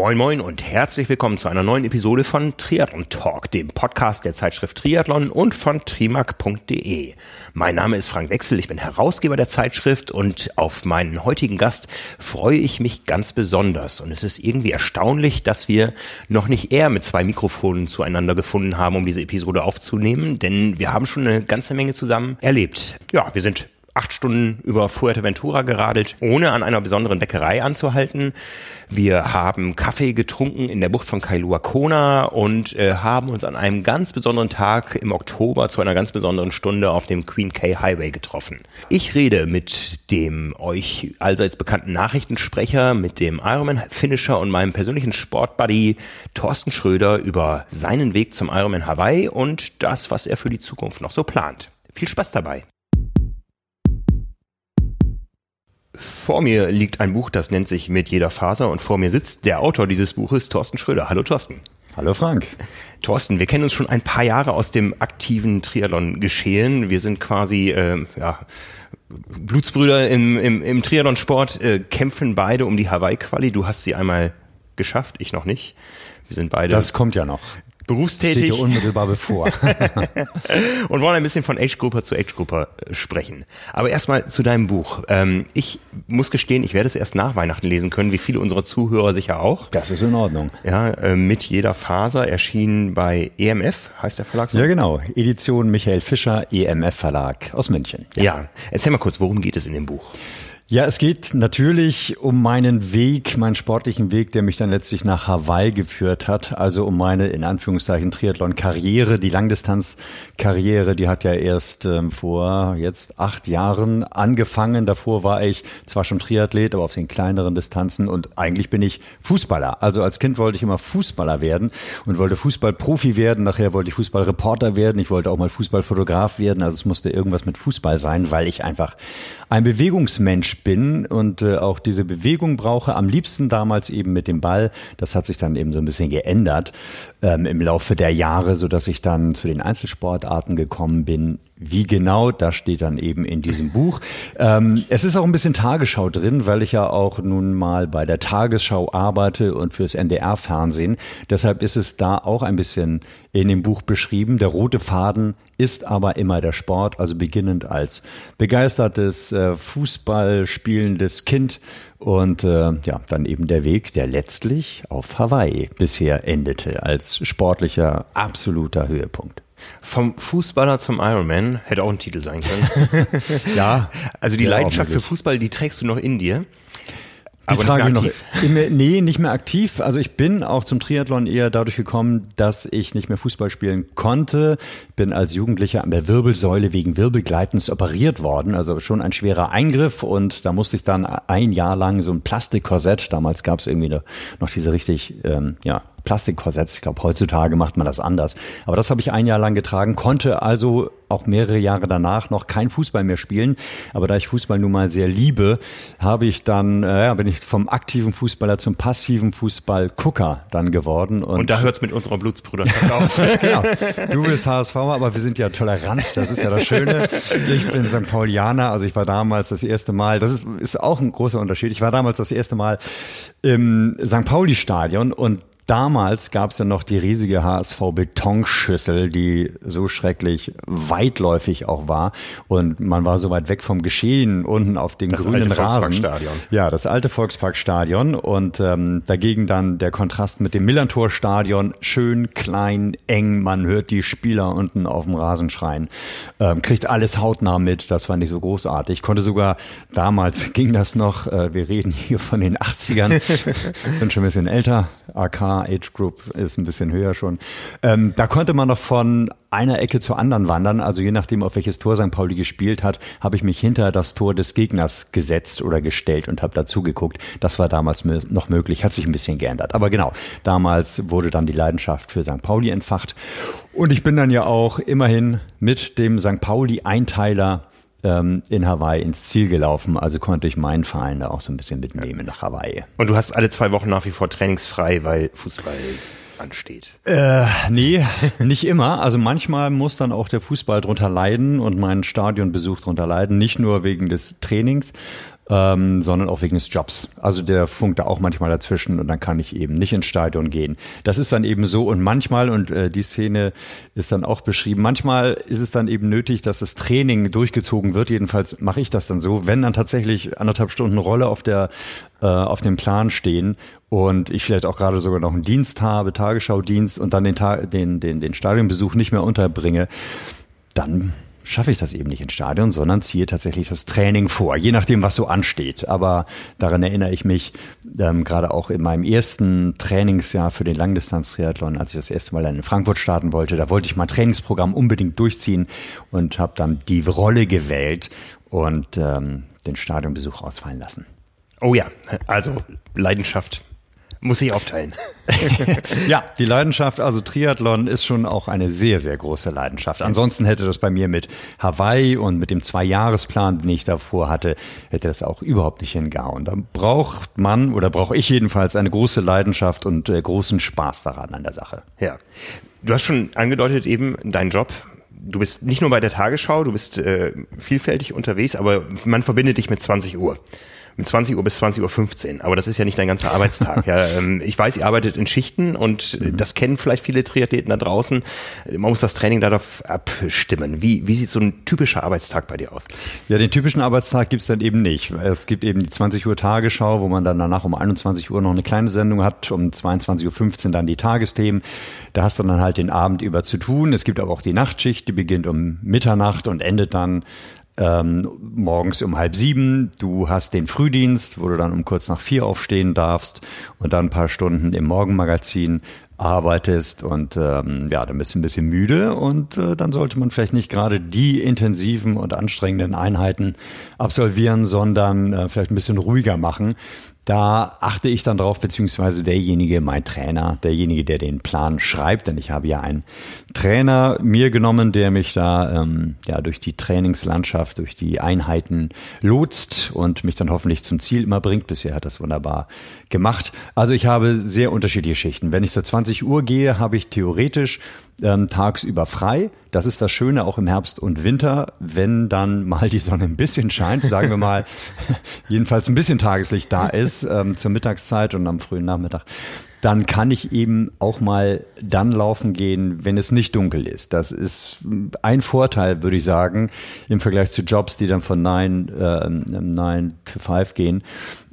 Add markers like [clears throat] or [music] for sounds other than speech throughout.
Moin Moin und herzlich willkommen zu einer neuen Episode von Triathlon Talk, dem Podcast der Zeitschrift Triathlon und von trimac.de. Mein Name ist Frank Wechsel, ich bin Herausgeber der Zeitschrift und auf meinen heutigen Gast freue ich mich ganz besonders. Und es ist irgendwie erstaunlich, dass wir noch nicht eher mit zwei Mikrofonen zueinander gefunden haben, um diese Episode aufzunehmen, denn wir haben schon eine ganze Menge zusammen erlebt. Ja, wir sind acht Stunden über Fuerteventura geradelt, ohne an einer besonderen Bäckerei anzuhalten. Wir haben Kaffee getrunken in der Bucht von Kailua Kona und äh, haben uns an einem ganz besonderen Tag im Oktober zu einer ganz besonderen Stunde auf dem Queen K Highway getroffen. Ich rede mit dem euch allseits bekannten Nachrichtensprecher, mit dem Ironman Finisher und meinem persönlichen Sportbuddy Thorsten Schröder über seinen Weg zum Ironman Hawaii und das, was er für die Zukunft noch so plant. Viel Spaß dabei! Vor mir liegt ein Buch, das nennt sich Mit jeder Faser und vor mir sitzt der Autor dieses Buches, Thorsten Schröder. Hallo Thorsten. Hallo Frank. Thorsten, wir kennen uns schon ein paar Jahre aus dem aktiven Triathlon geschehen. Wir sind quasi äh, ja, Blutsbrüder im, im, im Triathlon-Sport, äh, kämpfen beide um die Hawaii-Quali. Du hast sie einmal geschafft, ich noch nicht. Wir sind beide. Das kommt ja noch berufstätig. Steht dir unmittelbar bevor. [laughs] und wollen ein bisschen von Age-Grupper zu Age-Grupper äh, sprechen. Aber erstmal zu deinem Buch. Ähm, ich muss gestehen, ich werde es erst nach Weihnachten lesen können, wie viele unserer Zuhörer sicher auch. Das ist in Ordnung. Ja, äh, mit jeder Faser erschienen bei EMF, heißt der Verlag so? Ja, genau. Edition Michael Fischer, EMF Verlag aus München. Ja. ja. Erzähl mal kurz, worum geht es in dem Buch? Ja, es geht natürlich um meinen Weg, meinen sportlichen Weg, der mich dann letztlich nach Hawaii geführt hat. Also um meine, in Anführungszeichen, Triathlon-Karriere. Die Langdistanz-Karriere, die hat ja erst ähm, vor jetzt acht Jahren angefangen. Davor war ich zwar schon Triathlet, aber auf den kleineren Distanzen und eigentlich bin ich Fußballer. Also als Kind wollte ich immer Fußballer werden und wollte Fußballprofi werden. Nachher wollte ich Fußballreporter werden. Ich wollte auch mal Fußballfotograf werden. Also es musste irgendwas mit Fußball sein, weil ich einfach ein Bewegungsmensch bin und äh, auch diese Bewegung brauche. Am liebsten damals eben mit dem Ball. Das hat sich dann eben so ein bisschen geändert ähm, im Laufe der Jahre, so dass ich dann zu den Einzelsportarten gekommen bin. Wie genau, das steht dann eben in diesem Buch. Ähm, es ist auch ein bisschen Tagesschau drin, weil ich ja auch nun mal bei der Tagesschau arbeite und fürs NDR-Fernsehen. Deshalb ist es da auch ein bisschen in dem Buch beschrieben. Der rote Faden ist aber immer der Sport, also beginnend als begeistertes äh, Fußball spielendes Kind und äh, ja, dann eben der Weg, der letztlich auf Hawaii bisher endete, als sportlicher absoluter Höhepunkt. Vom Fußballer zum Ironman hätte auch ein Titel sein können. [laughs] ja, also die Leidenschaft für Fußball, die trägst du noch in dir. Die aber trage nicht ich noch. Nee, nicht mehr aktiv. Also ich bin auch zum Triathlon eher dadurch gekommen, dass ich nicht mehr Fußball spielen konnte. Bin als Jugendlicher an der Wirbelsäule wegen Wirbelgleitens operiert worden. Also schon ein schwerer Eingriff und da musste ich dann ein Jahr lang so ein Plastikkorsett, damals gab es irgendwie noch diese richtig ähm, ja, Plastikkorsetts. Ich glaube, heutzutage macht man das anders. Aber das habe ich ein Jahr lang getragen, konnte also auch mehrere Jahre danach noch kein Fußball mehr spielen. Aber da ich Fußball nun mal sehr liebe, habe ich dann, äh, ja, bin ich vom aktiven Fußballer zum passiven Fußballgucker dann geworden. Und, und da hört es mit unserer Blutsbruderschaft auf. [laughs] genau. Du bist HSV, aber wir sind ja tolerant. Das ist ja das Schöne. Ich bin St. Paulianer. Also ich war damals das erste Mal, das ist, ist auch ein großer Unterschied. Ich war damals das erste Mal im St. Pauli-Stadion und Damals gab es ja noch die riesige HSV-Betonschüssel, die so schrecklich weitläufig auch war. Und man war so weit weg vom Geschehen unten auf dem das grünen alte Rasen. Ja, das alte Volksparkstadion. Und ähm, dagegen dann der Kontrast mit dem Millantor-Stadion. Schön, klein, eng. Man hört die Spieler unten auf dem Rasen schreien. Ähm, kriegt alles hautnah mit. Das fand ich so großartig. Ich konnte sogar, damals ging das noch, äh, wir reden hier von den 80ern. [laughs] Bin schon ein bisschen älter. AK Age Group ist ein bisschen höher schon. Ähm, da konnte man noch von einer Ecke zur anderen wandern. Also je nachdem, auf welches Tor St. Pauli gespielt hat, habe ich mich hinter das Tor des Gegners gesetzt oder gestellt und habe dazu geguckt. Das war damals noch möglich, hat sich ein bisschen geändert. Aber genau, damals wurde dann die Leidenschaft für St. Pauli entfacht. Und ich bin dann ja auch immerhin mit dem St. Pauli-Einteiler ähm, in Hawaii ins Ziel gelaufen. Also konnte ich meinen Verein da auch so ein bisschen mitnehmen nach Hawaii. Und du hast alle zwei Wochen nach wie vor trainingsfrei, weil Fußball ansteht? Äh, nee, [laughs] nicht immer. Also manchmal muss dann auch der Fußball drunter leiden und mein Stadionbesuch drunter leiden. Nicht nur wegen des Trainings, ähm, sondern auch wegen des Jobs. Also der funkt da auch manchmal dazwischen und dann kann ich eben nicht ins Stadion gehen. Das ist dann eben so und manchmal, und äh, die Szene ist dann auch beschrieben, manchmal ist es dann eben nötig, dass das Training durchgezogen wird. Jedenfalls mache ich das dann so, wenn dann tatsächlich anderthalb Stunden Rolle auf der äh, auf dem Plan stehen und ich vielleicht auch gerade sogar noch einen Dienst habe, Tagesschaudienst und dann den, Tag, den, den, den Stadionbesuch nicht mehr unterbringe, dann schaffe ich das eben nicht ins Stadion, sondern ziehe tatsächlich das Training vor, je nachdem, was so ansteht. Aber daran erinnere ich mich ähm, gerade auch in meinem ersten Trainingsjahr für den Langdistanz-Triathlon, als ich das erste Mal in Frankfurt starten wollte. Da wollte ich mein Trainingsprogramm unbedingt durchziehen und habe dann die Rolle gewählt und ähm, den Stadionbesuch ausfallen lassen. Oh ja, also Leidenschaft muss ich aufteilen. [laughs] ja, die Leidenschaft, also Triathlon ist schon auch eine sehr, sehr große Leidenschaft. Ansonsten hätte das bei mir mit Hawaii und mit dem Zwei-Jahres-Plan, den ich davor hatte, hätte das auch überhaupt nicht hingehauen. Da braucht man oder brauche ich jedenfalls eine große Leidenschaft und äh, großen Spaß daran an der Sache. Ja. Du hast schon angedeutet eben deinen Job du bist nicht nur bei der Tagesschau, du bist äh, vielfältig unterwegs, aber man verbindet dich mit 20 Uhr mit 20 Uhr bis 20.15 Uhr. Aber das ist ja nicht dein ganzer Arbeitstag. ja, [laughs] ähm, ich weiß, ihr arbeitet in Schichten und mhm. das kennen vielleicht viele Triathleten da draußen. Man muss das Training darauf abstimmen. Wie, wie sieht so ein typischer Arbeitstag bei dir aus? Ja, den typischen Arbeitstag gibt's dann eben nicht. Es gibt eben die 20 Uhr Tagesschau, wo man dann danach um 21 Uhr noch eine kleine Sendung hat, um 22.15 Uhr dann die Tagesthemen. Da hast du dann halt den Abend über zu tun. Es gibt aber auch die Nachtschicht, die beginnt um Mitternacht und endet dann ähm, morgens um halb sieben. Du hast den Frühdienst, wo du dann um kurz nach vier aufstehen darfst und dann ein paar Stunden im Morgenmagazin arbeitest und ähm, ja, dann bist du ein bisschen müde und äh, dann sollte man vielleicht nicht gerade die intensiven und anstrengenden Einheiten absolvieren, sondern äh, vielleicht ein bisschen ruhiger machen. Da achte ich dann drauf, beziehungsweise derjenige, mein Trainer, derjenige, der den Plan schreibt, denn ich habe ja einen Trainer mir genommen, der mich da ähm, ja durch die Trainingslandschaft, durch die Einheiten lotst und mich dann hoffentlich zum Ziel immer bringt. Bisher hat das wunderbar gemacht. Also ich habe sehr unterschiedliche Schichten. Wenn ich zur 20 Uhr gehe, habe ich theoretisch ähm, tagsüber frei. Das ist das Schöne auch im Herbst und Winter, wenn dann mal die Sonne ein bisschen scheint, sagen wir mal, [laughs] jedenfalls ein bisschen Tageslicht da ist ähm, zur Mittagszeit und am frühen Nachmittag dann kann ich eben auch mal dann laufen gehen, wenn es nicht dunkel ist. Das ist ein Vorteil, würde ich sagen, im Vergleich zu Jobs, die dann von 9, äh, 9 to 5 gehen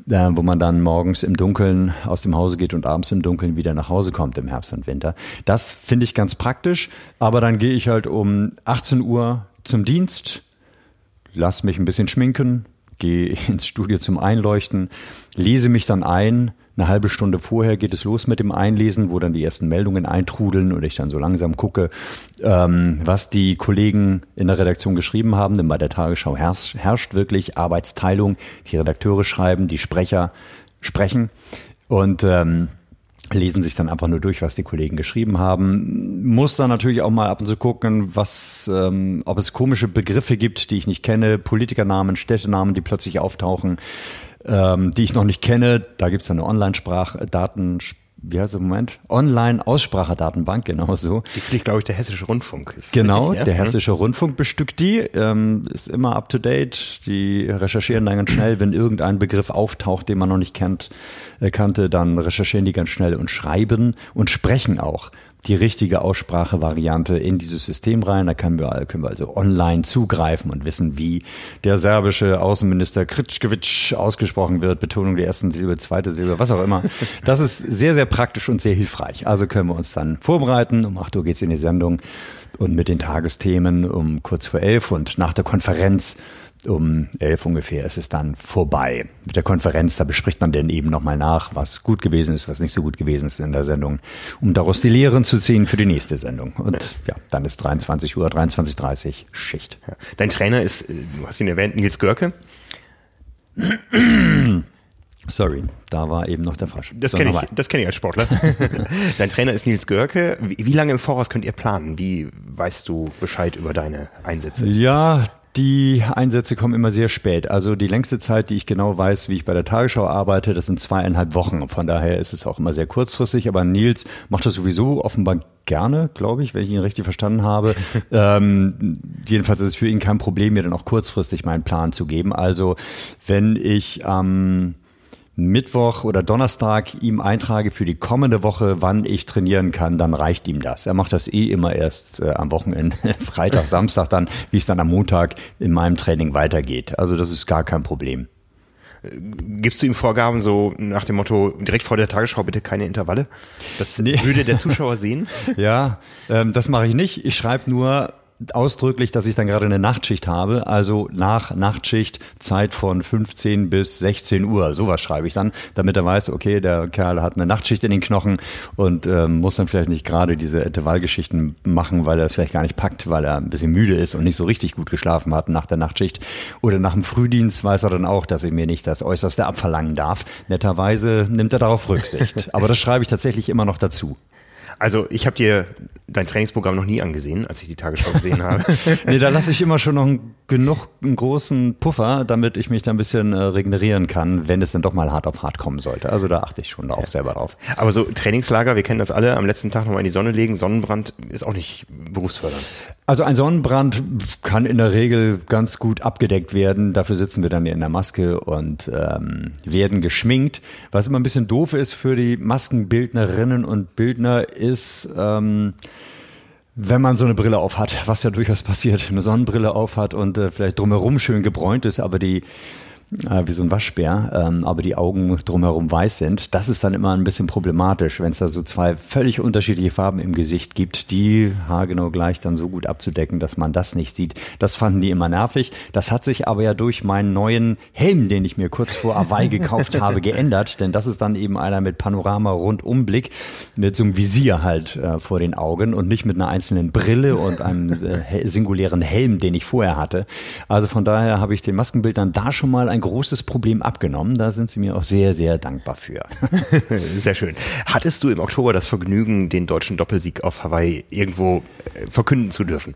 äh, wo man dann morgens im Dunkeln aus dem Hause geht und abends im Dunkeln wieder nach Hause kommt im Herbst und Winter. Das finde ich ganz praktisch, aber dann gehe ich halt um 18 Uhr zum Dienst, lass mich ein bisschen schminken, gehe [laughs] ins Studio zum Einleuchten, lese mich dann ein, eine halbe Stunde vorher geht es los mit dem Einlesen, wo dann die ersten Meldungen eintrudeln und ich dann so langsam gucke, ähm, was die Kollegen in der Redaktion geschrieben haben. Denn bei der Tagesschau herrscht, herrscht wirklich Arbeitsteilung. Die Redakteure schreiben, die Sprecher sprechen und ähm, lesen sich dann einfach nur durch, was die Kollegen geschrieben haben. Muss dann natürlich auch mal ab und zu gucken, was, ähm, ob es komische Begriffe gibt, die ich nicht kenne, Politikernamen, Städtenamen, die plötzlich auftauchen ähm, die ich noch nicht kenne. Da gibt's dann eine Online-Sprachdaten, wie heißt es im Moment? Online-Aussprachedatenbank, genau so. Die fliegt, glaube ich, der Hessische Rundfunk. genau, richtig, ja? der mhm. Hessische Rundfunk bestückt die, ähm, ist immer up to date. Die recherchieren dann ganz schnell, wenn irgendein Begriff auftaucht, den man noch nicht kennt, äh, kannte, dann recherchieren die ganz schnell und schreiben und sprechen auch die richtige Aussprachevariante in dieses System rein. Da können wir, können wir also online zugreifen und wissen, wie der serbische Außenminister Kritschkewitsch ausgesprochen wird. Betonung der ersten Silbe, zweite Silbe, was auch immer. Das ist sehr, sehr praktisch und sehr hilfreich. Also können wir uns dann vorbereiten. Um 8 Uhr geht's in die Sendung und mit den Tagesthemen um kurz vor elf und nach der Konferenz um elf ungefähr ist es dann vorbei. Mit der Konferenz, da bespricht man dann eben nochmal nach, was gut gewesen ist, was nicht so gut gewesen ist in der Sendung, um daraus die Lehren zu ziehen für die nächste Sendung. Und ja, dann ist 23 Uhr, 23.30 Uhr Schicht. Ja. Dein Trainer ist, du hast ihn erwähnt, Nils Görke. [clears throat] Sorry, da war eben noch der Falsche. Das kenne ich, das kenne ich als Sportler. [laughs] Dein Trainer ist Nils Görke. Wie, wie lange im Voraus könnt ihr planen? Wie weißt du Bescheid über deine Einsätze? Ja, Die Einsätze kommen immer sehr spät. Also die längste Zeit, die ich genau weiß, wie ich bei der Tagesschau arbeite, das sind zweieinhalb Wochen. Von daher ist es auch immer sehr kurzfristig. Aber Nils macht das sowieso offenbar gerne, glaube ich, wenn ich ihn richtig verstanden habe. [laughs] ähm, jedenfalls ist es für ihn kein Problem, mir dann auch kurzfristig meinen Plan zu geben. Also wenn ich am ähm, Mittwoch oder Donnerstag ihm eintrage für die kommende Woche, wann ich trainieren kann, dann reicht ihm das. Er macht das eh immer erst äh, am Wochenende, [laughs] Freitag, Samstag dann, wie es dann am Montag in meinem Training weitergeht. Also das ist gar kein Problem. Gibst du ihm Vorgaben so nach dem Motto, direkt vor der Tagesschau bitte keine Intervalle? Das nee. würde der [laughs] Zuschauer sehen? ja, ähm, das mache ich nicht. Ich schreibe nur, ausdrücklich, dass ich dann gerade eine Nachtschicht habe, also nach Nachtschicht Zeit von 15 bis 16 Uhr. Sowas schreibe ich dann, damit er weiß, okay, der Kerl hat eine Nachtschicht in den Knochen und ähm, muss dann vielleicht nicht gerade diese Intervallgeschichten machen, weil er es vielleicht gar nicht packt, weil er ein bisschen müde ist und nicht so richtig gut geschlafen hat nach der Nachtschicht. Oder nach dem Frühdienst weiß er dann auch, dass er mir nicht das Äußerste abverlangen darf. Netterweise nimmt er darauf Rücksicht. [laughs] Aber das schreibe ich tatsächlich immer noch dazu. Also ich habe dir dein Trainingsprogramm noch nie angesehen, als ich die Tagesschau gesehen habe. [laughs] nee, da lasse ich immer schon noch einen, genug einen großen Puffer, damit ich mich da ein bisschen äh, regenerieren kann, wenn es dann doch mal hart auf hart kommen sollte. Also da achte ich schon auch ja. selber drauf. Aber so Trainingslager, wir kennen das alle, am letzten Tag nochmal in die Sonne legen, Sonnenbrand ist auch nicht berufsfördernd. Also ein Sonnenbrand kann in der Regel ganz gut abgedeckt werden. Dafür sitzen wir dann in der Maske und ähm, werden geschminkt. Was immer ein bisschen doof ist für die Maskenbildnerinnen und Bildner ist, ähm, wenn man so eine Brille auf hat, was ja durchaus passiert, eine Sonnenbrille auf hat und äh, vielleicht drumherum schön gebräunt ist, aber die äh, wie so ein Waschbär, ähm, aber die Augen drumherum weiß sind. Das ist dann immer ein bisschen problematisch, wenn es da so zwei völlig unterschiedliche Farben im Gesicht gibt, die haargenau gleich dann so gut abzudecken, dass man das nicht sieht. Das fanden die immer nervig. Das hat sich aber ja durch meinen neuen Helm, den ich mir kurz vor Hawaii [laughs] gekauft habe, geändert, denn das ist dann eben einer mit Panorama-Rundumblick, mit so einem Visier halt äh, vor den Augen und nicht mit einer einzelnen Brille und einem äh, singulären Helm, den ich vorher hatte. Also von daher habe ich den Maskenbildern da schon mal ein ein großes Problem abgenommen. Da sind sie mir auch sehr, sehr dankbar für. [laughs] sehr schön. Hattest du im Oktober das Vergnügen, den deutschen Doppelsieg auf Hawaii irgendwo äh, verkünden zu dürfen?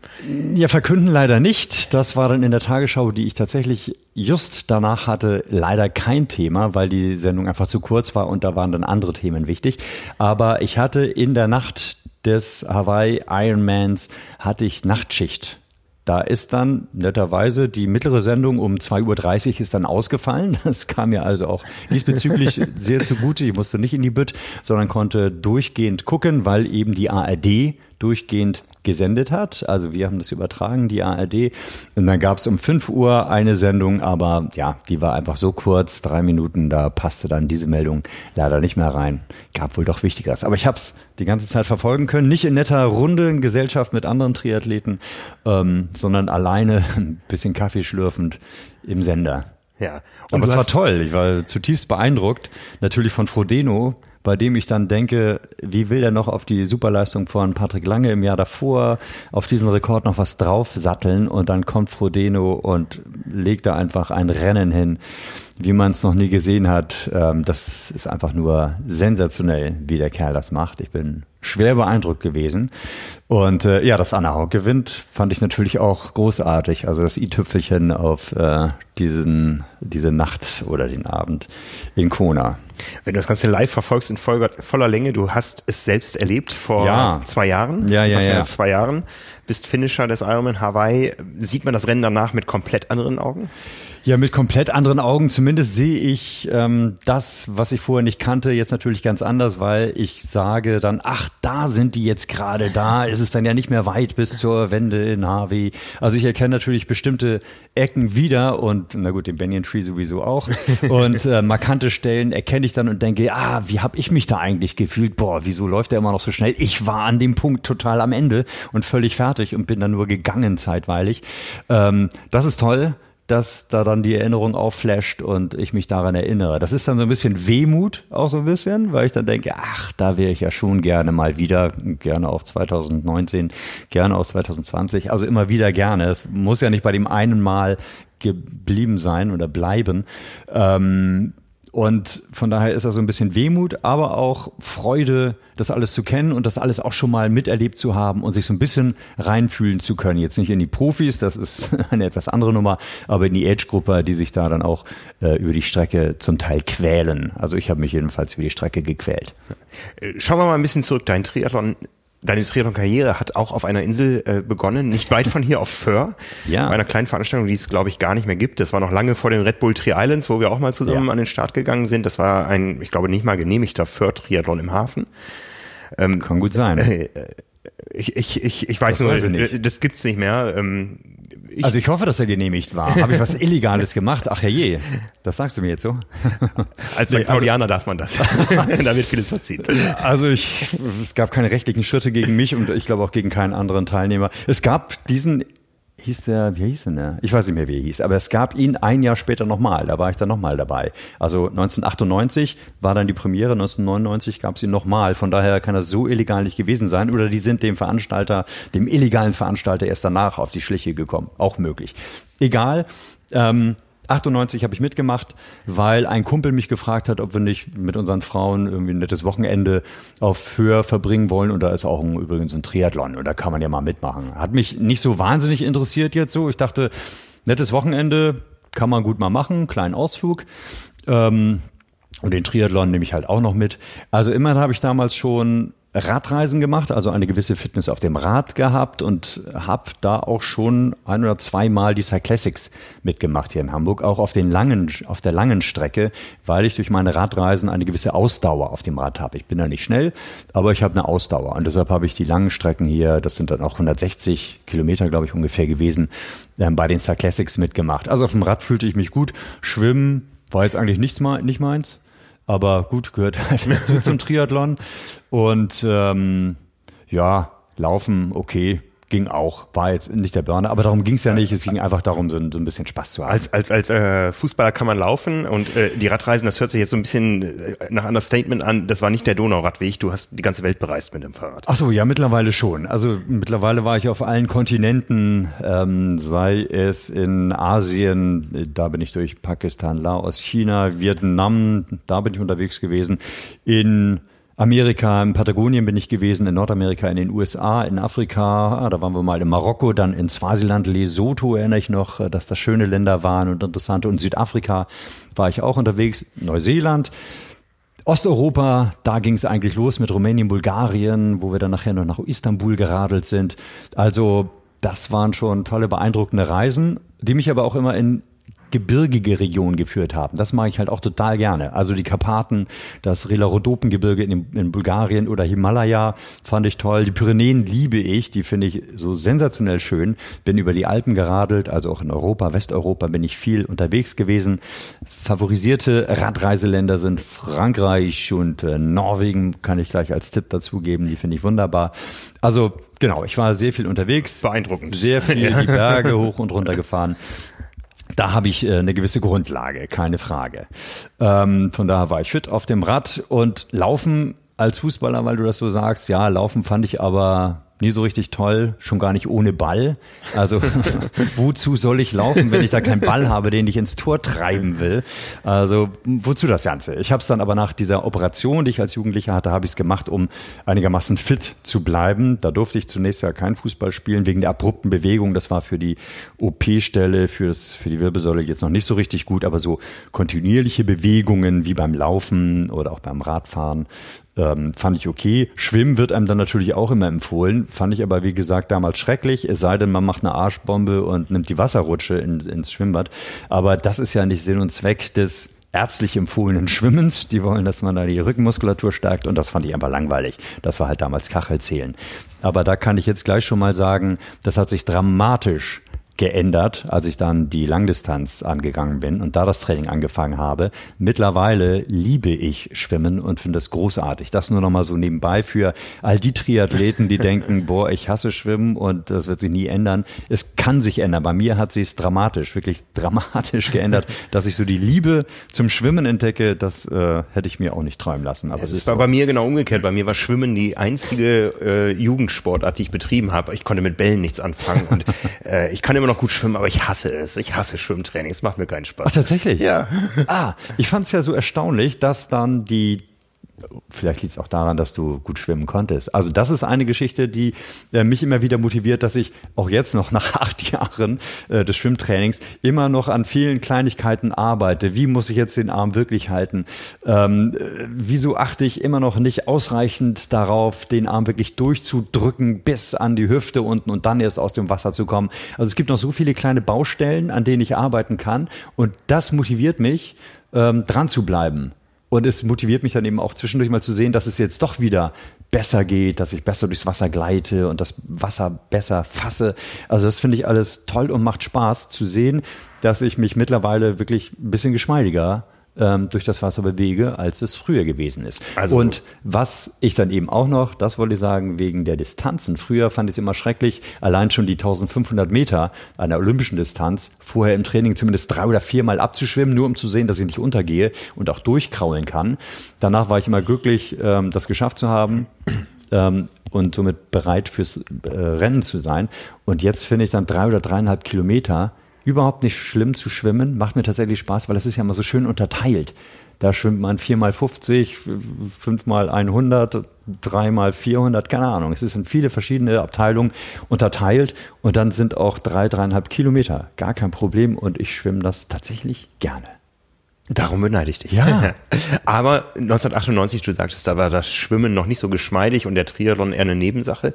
Ja, verkünden leider nicht. Das war dann in der Tagesschau, die ich tatsächlich just danach hatte, leider kein Thema, weil die Sendung einfach zu kurz war und da waren dann andere Themen wichtig. Aber ich hatte in der Nacht des Hawaii Ironmans hatte ich Nachtschicht da ist dann netterweise die mittlere Sendung um 2.30 Uhr ist dann ausgefallen. [laughs] Das kam mir also auch diesbezüglich sehr zugute. Ich musste nicht in die Bütt, sondern konnte durchgehend gucken, weil eben die ARD durchgehend gesendet hat. Also wir haben das übertragen, die ARD. Und dann gab es um 5 Uhr eine Sendung, aber ja, die war einfach so kurz, drei Minuten, da passte dann diese Meldung leider nicht mehr rein. Gab wohl doch Wichtigeres. Aber ich habe es die ganze Zeit verfolgen können. Nicht in netter Runde, in Gesellschaft mit anderen Triathleten, ähm, sondern alleine [laughs] ein bisschen Kaffee schlürfend im Sender. Ja. Und Aber es war toll. Ich war zutiefst beeindruckt. Natürlich von Frodeno, bei dem ich dann denke, wie will er noch auf die Superleistung von Patrick Lange im Jahr davor, auf diesen Rekord noch was draufsatteln und dann kommt Frodeno und legt da einfach ein Rennen hin, wie man es noch nie gesehen hat. Ähm, das ist einfach nur sensationell, wie der Kerl das macht. Ich bin schwer beeindruckt gewesen. Und äh, ja, dass Anna Haug gewinnt, fand ich natürlich auch großartig. Also das i-Tüpfelchen auf äh, diesen, diese Nacht oder den Abend in Kona. Wenn du das Ganze live verfolgst in voller, voller Länge, du hast es selbst erlebt vor ja. zwei Jahren. Ja, ja, ja. zwei Jahren, bist Finisher des Ironman Hawaii. Sieht man das Rennen danach mit komplett anderen Augen? Ja, mit komplett anderen Augen. Zumindest sehe ich ähm, das, was ich vorher nicht kannte, jetzt natürlich ganz anders, weil ich sage dann, ach, da sind die jetzt gerade, da ist es dann ja nicht mehr weit bis zur Wende in Harvey. Also ich erkenne natürlich bestimmte Ecken wieder und na gut, den Banyan Tree sowieso auch. [laughs] Und äh, markante Stellen erkenne ich dann und denke, ah, wie habe ich mich da eigentlich gefühlt? Boah, wieso läuft der immer noch so schnell? Ich war an dem Punkt total am Ende und völlig fertig und bin dann nur gegangen zeitweilig. Ähm, das ist toll dass da dann die Erinnerung aufflasht und ich mich daran erinnere. Das ist dann so ein bisschen Wehmut, auch so ein bisschen, weil ich dann denke, ach, da wäre ich ja schon gerne mal wieder, gerne auch 2019, gerne auch 2020, also immer wieder gerne. Es muss ja nicht bei dem einen Mal geblieben sein oder bleiben. Ähm, Und von daher ist das so ein bisschen Wehmut, aber auch Freude, das alles zu kennen und das alles auch schon mal miterlebt zu haben und sich so ein bisschen reinfühlen zu können. Jetzt nicht in die Profis, das ist [laughs] eine etwas andere Nummer, aber in die Age-Gruppe, die sich da dann auch äh, über die Strecke zum Teil quälen. Also ich habe mich jedenfalls über die Strecke gequält. Schauen wir mal ein bisschen zurück. Dein Triathlon Deine Triathlon-Karriere hat auch auf einer Insel äh, begonnen, nicht weit von hier auf Föhr, [laughs] ja. bei einer kleinen Veranstaltung, die es, glaube ich, gar nicht mehr gibt. Das war noch lange vor den Red Bull Tri Islands, wo wir auch mal zusammen ja. an den Start gegangen sind. Das war ein, ich glaube, nicht mal genehmigter Föhr-Triathlon im Hafen. Ähm, Kann gut sein. Äh, ich, ich, ich, ich weiß das nur, weiß ich das gibt's nicht mehr. Ähm, ich also ich hoffe, dass er genehmigt war. Habe ich was Illegales gemacht? Ach herrje, das sagst du mir jetzt so. [laughs] Als St. Paulianer also, darf man das. [laughs] da wird vieles verziehen. Also ich, es gab keine rechtlichen Schritte gegen mich und ich glaube auch gegen keinen anderen Teilnehmer. Es gab diesen hieß der, wie hieß denn der? Ich weiß nicht mehr, wie er hieß, aber es gab ihn ein Jahr später nochmal, da war ich dann nochmal dabei. Also 1998 war dann die Premiere, 1999 gab es ihn nochmal, von daher kann das so illegal nicht gewesen sein oder die sind dem Veranstalter, dem illegalen Veranstalter erst danach auf die Schliche gekommen, auch möglich. Egal, ähm, 98 habe ich mitgemacht, weil ein Kumpel mich gefragt hat, ob wir nicht mit unseren Frauen irgendwie ein nettes Wochenende auf Höhe verbringen wollen. Und da ist auch ein, übrigens ein Triathlon und da kann man ja mal mitmachen. Hat mich nicht so wahnsinnig interessiert jetzt so. Ich dachte, nettes Wochenende kann man gut mal machen, kleinen Ausflug. Ähm, und den Triathlon nehme ich halt auch noch mit. Also immerhin habe ich damals schon Radreisen gemacht, also eine gewisse Fitness auf dem Rad gehabt und habe da auch schon ein oder zweimal die Cyclassics mitgemacht hier in Hamburg, auch auf den langen, auf der langen Strecke, weil ich durch meine Radreisen eine gewisse Ausdauer auf dem Rad habe. Ich bin da nicht schnell, aber ich habe eine Ausdauer und deshalb habe ich die langen Strecken hier, das sind dann auch 160 Kilometer, glaube ich, ungefähr gewesen, ähm, bei den Cyclassics mitgemacht. Also auf dem Rad fühlte ich mich gut. Schwimmen war jetzt eigentlich nichts nicht meins. Aber gut, gehört [laughs] halt dazu zum Triathlon. Und ähm, ja, Laufen, okay, ging auch, war jetzt nicht der Burner, aber darum ging es ja nicht. Es ging einfach darum, so ein, so ein bisschen Spaß zu haben. Als, als, als äh, Fußballer kann man laufen und äh, die Radreisen, das hört sich jetzt so ein bisschen äh, nach Understatement an. Das war nicht der Donauradweg, du hast die ganze Welt bereist mit dem Fahrrad. Ach so, ja, mittlerweile schon. Also mittlerweile war ich auf allen Kontinenten, ähm, sei es in Asien, da bin ich durch Pakistan, Laos, China, Vietnam, da bin ich unterwegs gewesen, in Amerika, in Patagonien bin ich gewesen, in Nordamerika, in den USA, in Afrika, ah, da waren wir mal in Marokko, dann in Swasiland, Lesotho erinnere ich noch, äh, dass das schöne Länder waren und interessante. Und Südafrika war ich auch unterwegs, Neuseeland. Osteuropa, da ging es eigentlich los mit Rumänien, Bulgarien, wo wir dann nachher noch nach Istanbul geradelt sind. Also das waren schon tolle, beeindruckende Reisen, die mich aber auch immer in gebirgige Region geführt haben. Das mag ich halt auch total gerne. Also die Karpaten, das Rela-Rhodopen-Gebirge in, in, Bulgarien oder Himalaya fand ich toll. Die Pyrenäen liebe ich, die finde ich so sensationell schön. Bin über die Alpen geradelt, also auch in Europa, Westeuropa bin ich viel unterwegs gewesen. Favorisierte Radreiseländer sind Frankreich und äh, Norwegen, kann ich gleich als Tipp dazu geben. Die finde ich wunderbar. Also Genau, ich war sehr viel unterwegs. Beeindruckend. Sehr viel [laughs] die Berge hoch und runter gefahren da habe ich äh, eine gewisse Grundlage, keine Frage. Ähm, von daher war ich fit auf dem Rad und Laufen als Fußballer, weil du das so sagst, ja, Laufen fand ich aber nie so richtig toll, schon gar nicht ohne Ball. Also [laughs] wozu soll ich laufen, wenn ich da keinen Ball habe, den ich ins Tor treiben will? Also wozu das Ganze? Ich habe es dann aber nach dieser Operation, die ich als Jugendlicher hatte, habe ich es gemacht, um einigermaßen fit zu bleiben. Da durfte ich zunächst ja kein Fußball spielen wegen der abrupten Bewegung. Das war für die OP-Stelle, für, für die Wirbelsäule jetzt noch nicht so richtig gut, aber so kontinuierliche Bewegungen wie beim Laufen oder auch beim Radfahren ähm, fand ich okay. Schwimmen wird einem dann natürlich auch immer empfohlen. Fand ich aber, wie gesagt, damals schrecklich. Es sei denn, man macht eine Arschbombe und nimmt die Wasserrutsche in, ins Schwimmbad. Aber das ist ja nicht Sinn und Zweck des ärztlich empfohlenen Schwimmens. Die wollen, dass man da die Rückenmuskulatur stärkt und das fand ich einfach langweilig. Das war halt damals Kachelzählen. Aber da kann ich jetzt gleich schon mal sagen, das hat sich dramatisch geändert, als ich dann die Langdistanz angegangen bin und da das Training angefangen habe. Mittlerweile liebe ich Schwimmen und finde es großartig. Das nur noch mal so nebenbei für all die Triathleten, die [laughs] denken, boah, ich hasse Schwimmen und das wird sich nie ändern. Es kann sich ändern. Bei mir hat sich es dramatisch, wirklich dramatisch geändert, [laughs] dass ich so die Liebe zum Schwimmen entdecke. Das äh, hätte ich mir auch nicht träumen lassen. Aber es, es ist war so. bei mir genau umgekehrt. Bei mir war Schwimmen die einzige äh, Jugendsportart, die ich betrieben habe. Ich konnte mit Bällen nichts anfangen und [laughs] äh, ich kann immer noch gut schwimmen, aber ich hasse es. Ich hasse Schwimmtraining. Es macht mir keinen Spaß. Ach, tatsächlich? Ja. Ah, ich fand es ja so erstaunlich, dass dann die Vielleicht liegt es auch daran, dass du gut schwimmen konntest. Also das ist eine Geschichte, die äh, mich immer wieder motiviert, dass ich auch jetzt noch [laughs] nach acht Jahren äh, des Schwimmtrainings immer noch an vielen Kleinigkeiten arbeite. Wie muss ich jetzt den Arm wirklich halten? Ähm, äh, wieso achte ich immer noch nicht ausreichend darauf, den Arm wirklich durchzudrücken bis an die Hüfte unten und dann erst aus dem Wasser zu kommen? Also es gibt noch so viele kleine Baustellen, an denen ich arbeiten kann und das motiviert mich, ähm, dran zu bleiben. Und es motiviert mich dann eben auch zwischendurch mal zu sehen, dass es jetzt doch wieder besser geht, dass ich besser durchs Wasser gleite und das Wasser besser fasse. Also das finde ich alles toll und macht Spaß zu sehen, dass ich mich mittlerweile wirklich ein bisschen geschmeidiger ähm, durch das Wasser bewege, als es früher gewesen ist. Also, und was ich dann eben auch noch, das wollte ich sagen, wegen der Distanzen. Früher fand ich es immer schrecklich, allein schon die 1500 Meter einer olympischen Distanz vorher im Training zumindest drei oder viermal abzuschwimmen, nur um zu sehen, dass ich nicht untergehe und auch durchkraulen kann. Danach war ich immer glücklich, ähm, das geschafft zu haben. Ähm, und somit bereit fürs äh, Rennen zu sein. Und jetzt finde ich dann drei oder dreieinhalb Kilometer überhaupt nicht schlimm zu schwimmen. Macht mir tatsächlich Spaß, weil es ist ja immer so schön unterteilt. Da schwimmt man viermal 50, fünfmal 100, dreimal 400, keine Ahnung. Es ist in viele verschiedene Abteilungen unterteilt und dann sind auch drei, dreieinhalb Kilometer gar kein Problem und ich schwimme das tatsächlich gerne. Darum beneide ich dich. Ja. [laughs] Aber 1998, du sagtest, da war das Schwimmen noch nicht so geschmeidig und der Triathlon eher eine Nebensache.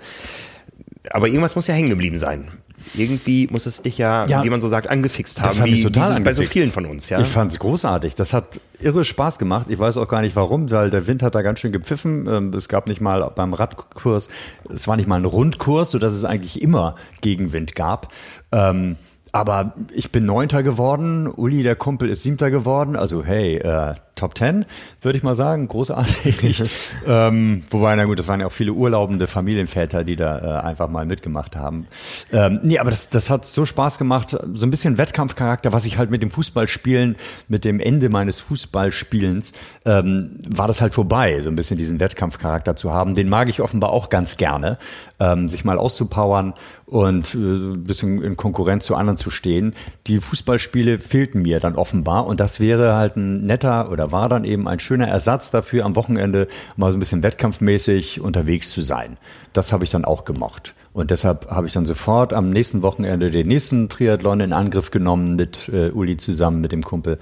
Aber irgendwas muss ja hängen geblieben sein irgendwie muss es dich ja, ja, wie man so sagt, angefixt haben. Das hat mich total angefixt. Bei so vielen von uns, ja. Ich fand es großartig. Das hat irre Spaß gemacht. Ich weiß auch gar nicht warum, weil der Wind hat da ganz schön gepfiffen. Ähm, es gab nicht mal beim Radkurs, es war nicht mal ein Rundkurs, sodass es eigentlich immer Gegenwind gab. Ähm, aber ich bin Neunter geworden, Uli, der Kumpel, ist Siebter geworden. Also hey, äh, Top Ten, würde ich mal sagen, großartig. [laughs] ähm, wobei, na gut, das waren ja auch viele urlaubende Familienväter, die da äh, einfach mal mitgemacht haben. Ähm, nee, aber das, das hat so Spaß gemacht, so ein bisschen Wettkampfcharakter, was ich halt mit dem Fußballspielen, mit dem Ende meines Fußballspielens, ähm, war das halt vorbei, so ein bisschen diesen Wettkampfcharakter zu haben. Den mag ich offenbar auch ganz gerne, ähm, sich mal auszupowern und äh, ein bisschen in Konkurrenz zu anderen zu stehen. Die Fußballspiele fehlten mir dann offenbar und das wäre halt ein netter oder war dann eben ein schöner Ersatz dafür, am Wochenende mal so ein bisschen wettkampfmäßig unterwegs zu sein. Das habe ich dann auch gemocht. Und deshalb habe ich dann sofort am nächsten Wochenende den nächsten Triathlon in Angriff genommen mit äh, Uli zusammen mit dem Kumpel.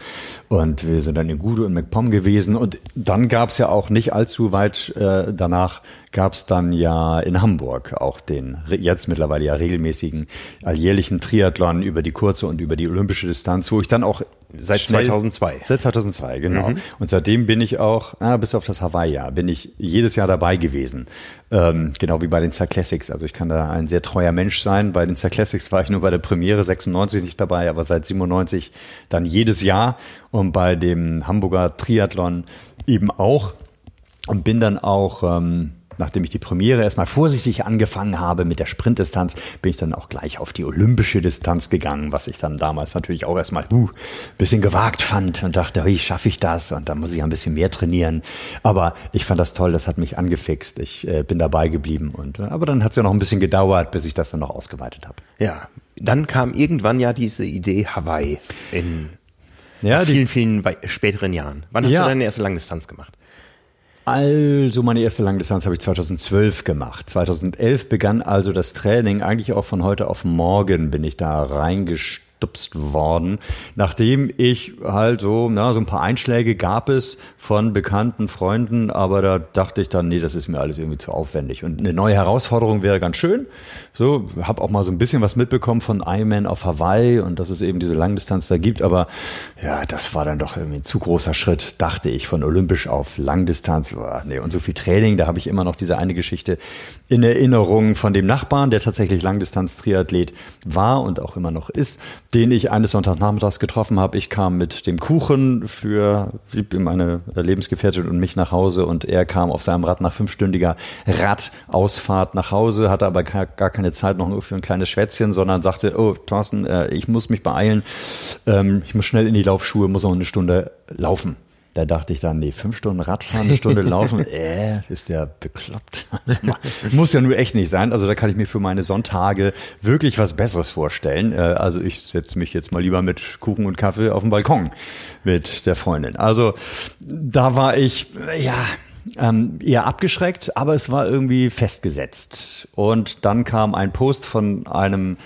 Und wir sind dann in Gude und McPom gewesen. Und dann gab es ja auch nicht allzu weit äh, danach gab es dann ja in Hamburg auch den jetzt mittlerweile ja regelmäßigen alljährlichen Triathlon über die kurze und über die olympische Distanz, wo ich dann auch Seit schnell, 2002. Seit 2002, genau. Mhm. Und seitdem bin ich auch, ah, bis auf das Hawaii-Jahr, bin ich jedes Jahr dabei gewesen. Ähm, genau wie bei den Classics. Also ich kann da ein sehr treuer Mensch sein. Bei den Classics war ich nur bei der Premiere 96 nicht dabei, aber seit 97 dann jedes Jahr. Und bei dem Hamburger Triathlon eben auch. Und bin dann auch ähm, nachdem ich die Premiere erstmal vorsichtig angefangen habe mit der Sprintdistanz, bin ich dann auch gleich auf die olympische Distanz gegangen, was ich dann damals natürlich auch erstmal uh, bisschen gewagt fand und dachte, wie schaffe ich das? Und dann muss ich ein bisschen mehr trainieren. Aber ich fand das toll, das hat mich angefixt. Ich äh, bin dabei geblieben. Und, äh, aber dann hat es ja noch ein bisschen gedauert, bis ich das dann noch ausgeweitet habe. Ja, dann kam irgendwann ja diese Idee Hawaii in ja, vielen, vielen späteren Jahren. Wann hast ja. du deine erste Langdistanz gemacht? Also meine erste Langdistanz habe ich 2012 gemacht. 2011 begann also das Training. Eigentlich auch von heute auf morgen bin ich da reingestürzt gestupst worden, nachdem ich halt so, na, so ein paar Einschläge gab es von bekannten Freunden, aber da dachte ich dann, nee, das ist mir alles irgendwie zu aufwendig. Und eine neue Herausforderung wäre ganz schön. So, habe auch mal so ein bisschen was mitbekommen von Ironman auf Hawaii und dass es eben diese Langdistanz da gibt, aber ja, das war dann doch irgendwie ein zu großer Schritt, dachte ich, von olympisch auf Langdistanz. Boah, nee, und so viel Training, da habe ich immer noch diese eine Geschichte in Erinnerung von dem Nachbarn, der tatsächlich Langdistanz-Triathlet war und auch immer noch ist, den ich eines Sonntagnachmittags getroffen habe. Ich kam mit dem Kuchen für meine Lebensgefährtin und mich nach Hause und er kam auf seinem Rad nach fünfstündiger Radausfahrt nach Hause, hatte aber gar keine Zeit noch für ein kleines Schwätzchen, sondern sagte, oh Thorsten, äh, ich muss mich beeilen, ähm, ich muss schnell in die Laufschuhe, muss noch eine Stunde laufen. Da dachte ich dann, nee, fünf Stunden Radfahren, eine Stunde laufen, [laughs] äh, ist der bekloppt. Also, muss ja nur echt nicht sein. Also da kann ich mir für meine Sonntage wirklich was Besseres vorstellen. Äh, also ich setze mich jetzt mal lieber mit Kuchen und Kaffee auf den Balkon mit der Freundin. Also da war ich, ja, ähm, eher abgeschreckt, aber es war irgendwie festgesetzt. Und dann kam ein Post von einem,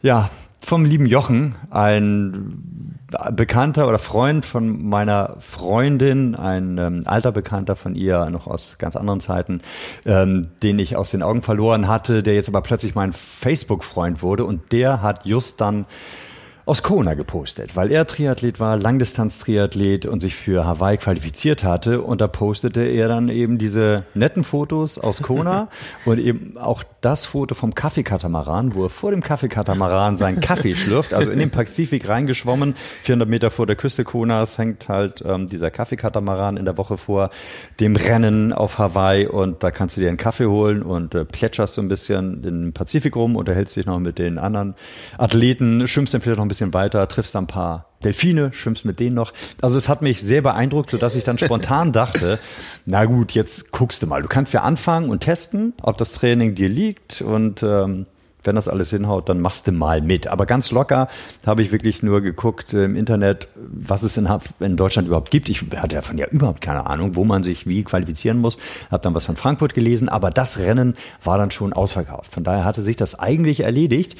ja, vom lieben Jochen, ein Bekannter oder Freund von meiner Freundin, ein ähm, alter Bekannter von ihr, noch aus ganz anderen Zeiten, ähm, den ich aus den Augen verloren hatte, der jetzt aber plötzlich mein Facebook-Freund wurde. Und der hat just dann aus Kona gepostet, weil er Triathlet war, Langdistanz-Triathlet und sich für Hawaii qualifiziert hatte. Und da postete er dann eben diese netten Fotos aus Kona [laughs] und eben auch das Foto vom Kaffeekatamaran, wo er vor dem Kaffeekatamaran seinen Kaffee schlürft, also in den Pazifik reingeschwommen. 400 Meter vor der Küste Konas hängt halt ähm, dieser Kaffeekatamaran in der Woche vor dem Rennen auf Hawaii und da kannst du dir einen Kaffee holen und äh, plätscherst so ein bisschen den Pazifik rum, unterhältst dich noch mit den anderen Athleten, schwimmst dann vielleicht noch ein bisschen bisschen weiter, triffst ein paar Delfine, schwimmst mit denen noch. Also es hat mich sehr beeindruckt, sodass ich dann spontan [laughs] dachte, na gut, jetzt guckst du mal. Du kannst ja anfangen und testen, ob das Training dir liegt und ähm, wenn das alles hinhaut, dann machst du mal mit. Aber ganz locker habe ich wirklich nur geguckt im Internet, was es in, in Deutschland überhaupt gibt. Ich hatte davon ja überhaupt keine Ahnung, wo man sich wie qualifizieren muss. Habe dann was von Frankfurt gelesen, aber das Rennen war dann schon ausverkauft. Von daher hatte sich das eigentlich erledigt.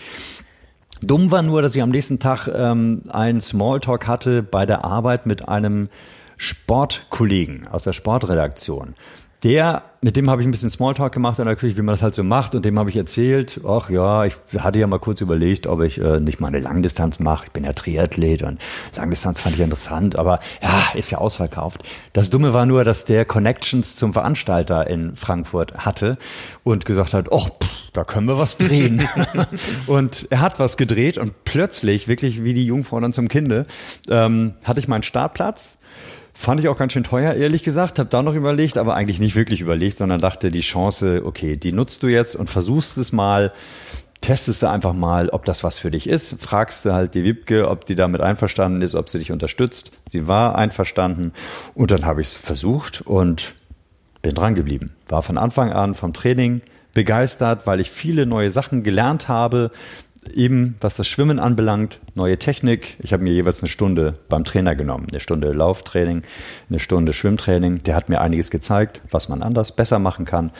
Dumm war nur, dass ich am nächsten Tag ähm, einen Smalltalk hatte bei der Arbeit mit einem Sportkollegen aus der Sportredaktion. Der, mit dem habe ich ein bisschen Smalltalk gemacht in der Küche, wie man das halt so macht, und dem habe ich erzählt, ach ja, ich hatte ja mal kurz überlegt, ob ich äh, nicht mal eine Langdistanz mache. Ich bin ja Triathlet und Langdistanz fand ich interessant, aber ja, ist ja ausverkauft. Das Dumme war nur, dass der Connections zum Veranstalter in Frankfurt hatte und gesagt hat, ach, pff, da können wir was drehen. [laughs] und er hat was gedreht und plötzlich, wirklich wie die Jungfrau dann zum Kinde, ähm, hatte ich meinen Startplatz Fand ich auch ganz schön teuer, ehrlich gesagt. Habe da noch überlegt, aber eigentlich nicht wirklich überlegt, sondern dachte, die Chance, okay, die nutzt du jetzt und versuchst es mal. Testest du einfach mal, ob das was für dich ist. Fragst du halt die Wipke, ob die damit einverstanden ist, ob sie dich unterstützt. Sie war einverstanden und dann habe ich es versucht und bin dran geblieben. War von Anfang an vom Training begeistert, weil ich viele neue Sachen gelernt habe, eben was das Schwimmen anbelangt, neue Technik. Ich habe mir jeweils eine Stunde beim Trainer genommen. Eine Stunde Lauftraining, eine Stunde Schwimmtraining. Der hat mir einiges gezeigt, was man anders, besser machen kann.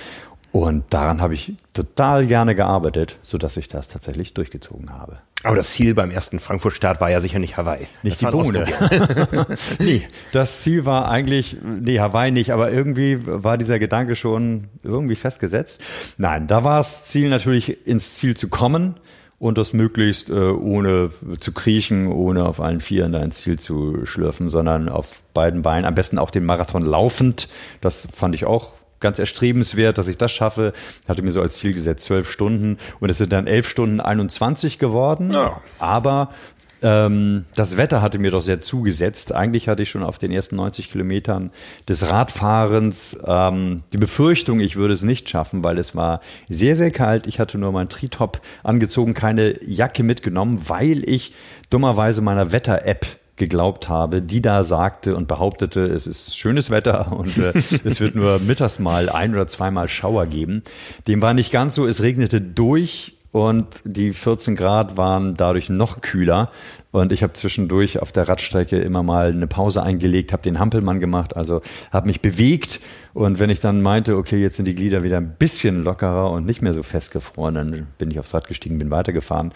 Und daran habe ich total gerne gearbeitet, sodass ich das tatsächlich durchgezogen habe. Aber das Ziel beim ersten Frankfurt-Start war ja sicher nicht Hawaii. Nicht das die Bohne. [laughs] nee, das Ziel war eigentlich, nee, Hawaii nicht, aber irgendwie war dieser Gedanke schon irgendwie festgesetzt. Nein, da war das Ziel natürlich, ins Ziel zu kommen und das möglichst äh, ohne zu kriechen, ohne auf allen Vieren da ins Ziel zu schlürfen, sondern auf beiden Beinen, am besten auch den Marathon laufend. Das fand ich auch ganz erstrebenswert, dass ich das schaffe. Hatte mir so als Ziel gesetzt, zwölf Stunden und es sind dann elf Stunden 21 geworden. Ja. Aber ähm, das Wetter hatte mir doch sehr zugesetzt. Eigentlich hatte ich schon auf den ersten 90 Kilometern des Radfahrens ähm, die Befürchtung, ich würde es nicht schaffen, weil es war sehr, sehr kalt. Ich hatte nur mein Tritop angezogen, keine Jacke mitgenommen, weil ich dummerweise meiner Wetter-App geglaubt habe, die da sagte und behauptete, es ist schönes Wetter [laughs] und äh, es wird nur mittags mal ein oder zweimal Schauer geben. Dem war nicht ganz so. Es regnete durch und die 14 Grad waren dadurch noch kühler. Und ich habe zwischendurch auf der Radstrecke immer mal eine Pause eingelegt, habe den Hampelmann gemacht, also habe mich bewegt. Und wenn ich dann meinte, okay, jetzt sind die Glieder wieder ein bisschen lockerer und nicht mehr so festgefroren, dann bin ich aufs Rad gestiegen, bin weitergefahren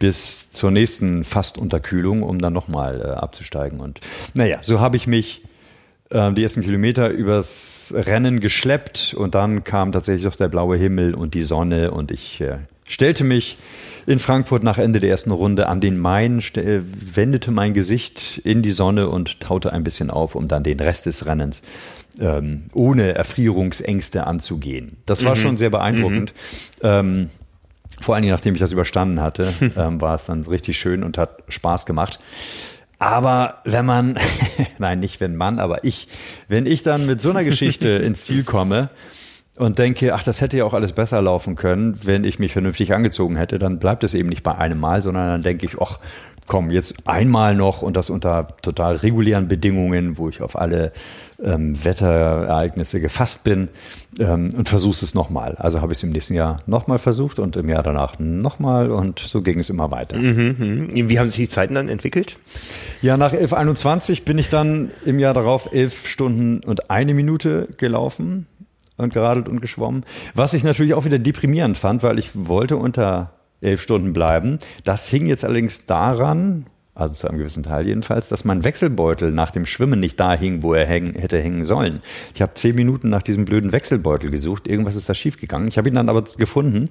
bis zur nächsten Fastunterkühlung, um dann nochmal äh, abzusteigen. Und naja, so habe ich mich äh, die ersten Kilometer übers Rennen geschleppt und dann kam tatsächlich doch der blaue Himmel und die Sonne und ich äh, stellte mich in Frankfurt nach Ende der ersten Runde an den Main, wendete mein Gesicht in die Sonne und taute ein bisschen auf, um dann den Rest des Rennens ähm, ohne Erfrierungsängste anzugehen. Das war mhm. schon sehr beeindruckend. Mhm. Ähm, vor allen Dingen, nachdem ich das überstanden hatte, [laughs] ähm, war es dann richtig schön und hat Spaß gemacht. Aber wenn man, [laughs] nein, nicht wenn man, aber ich, wenn ich dann mit so einer Geschichte [laughs] ins Ziel komme, und denke, ach, das hätte ja auch alles besser laufen können, wenn ich mich vernünftig angezogen hätte, dann bleibt es eben nicht bei einem Mal, sondern dann denke ich, ach, komm, jetzt einmal noch und das unter total regulären Bedingungen, wo ich auf alle ähm, Wetterereignisse gefasst bin ähm, und versuchst es nochmal. Also habe ich es im nächsten Jahr nochmal versucht und im Jahr danach nochmal und so ging es immer weiter. Mhm, mhm. Wie haben sich die Zeiten dann entwickelt? Ja, nach 11.21 bin ich dann im Jahr darauf elf Stunden und eine Minute gelaufen und geradelt und geschwommen. Was ich natürlich auch wieder deprimierend fand, weil ich wollte unter elf Stunden bleiben. Das hing jetzt allerdings daran, also zu einem gewissen Teil jedenfalls, dass mein Wechselbeutel nach dem Schwimmen nicht da hing, wo er häng, hätte hängen sollen. Ich habe zehn Minuten nach diesem blöden Wechselbeutel gesucht. Irgendwas ist da schiefgegangen. Ich habe ihn dann aber gefunden.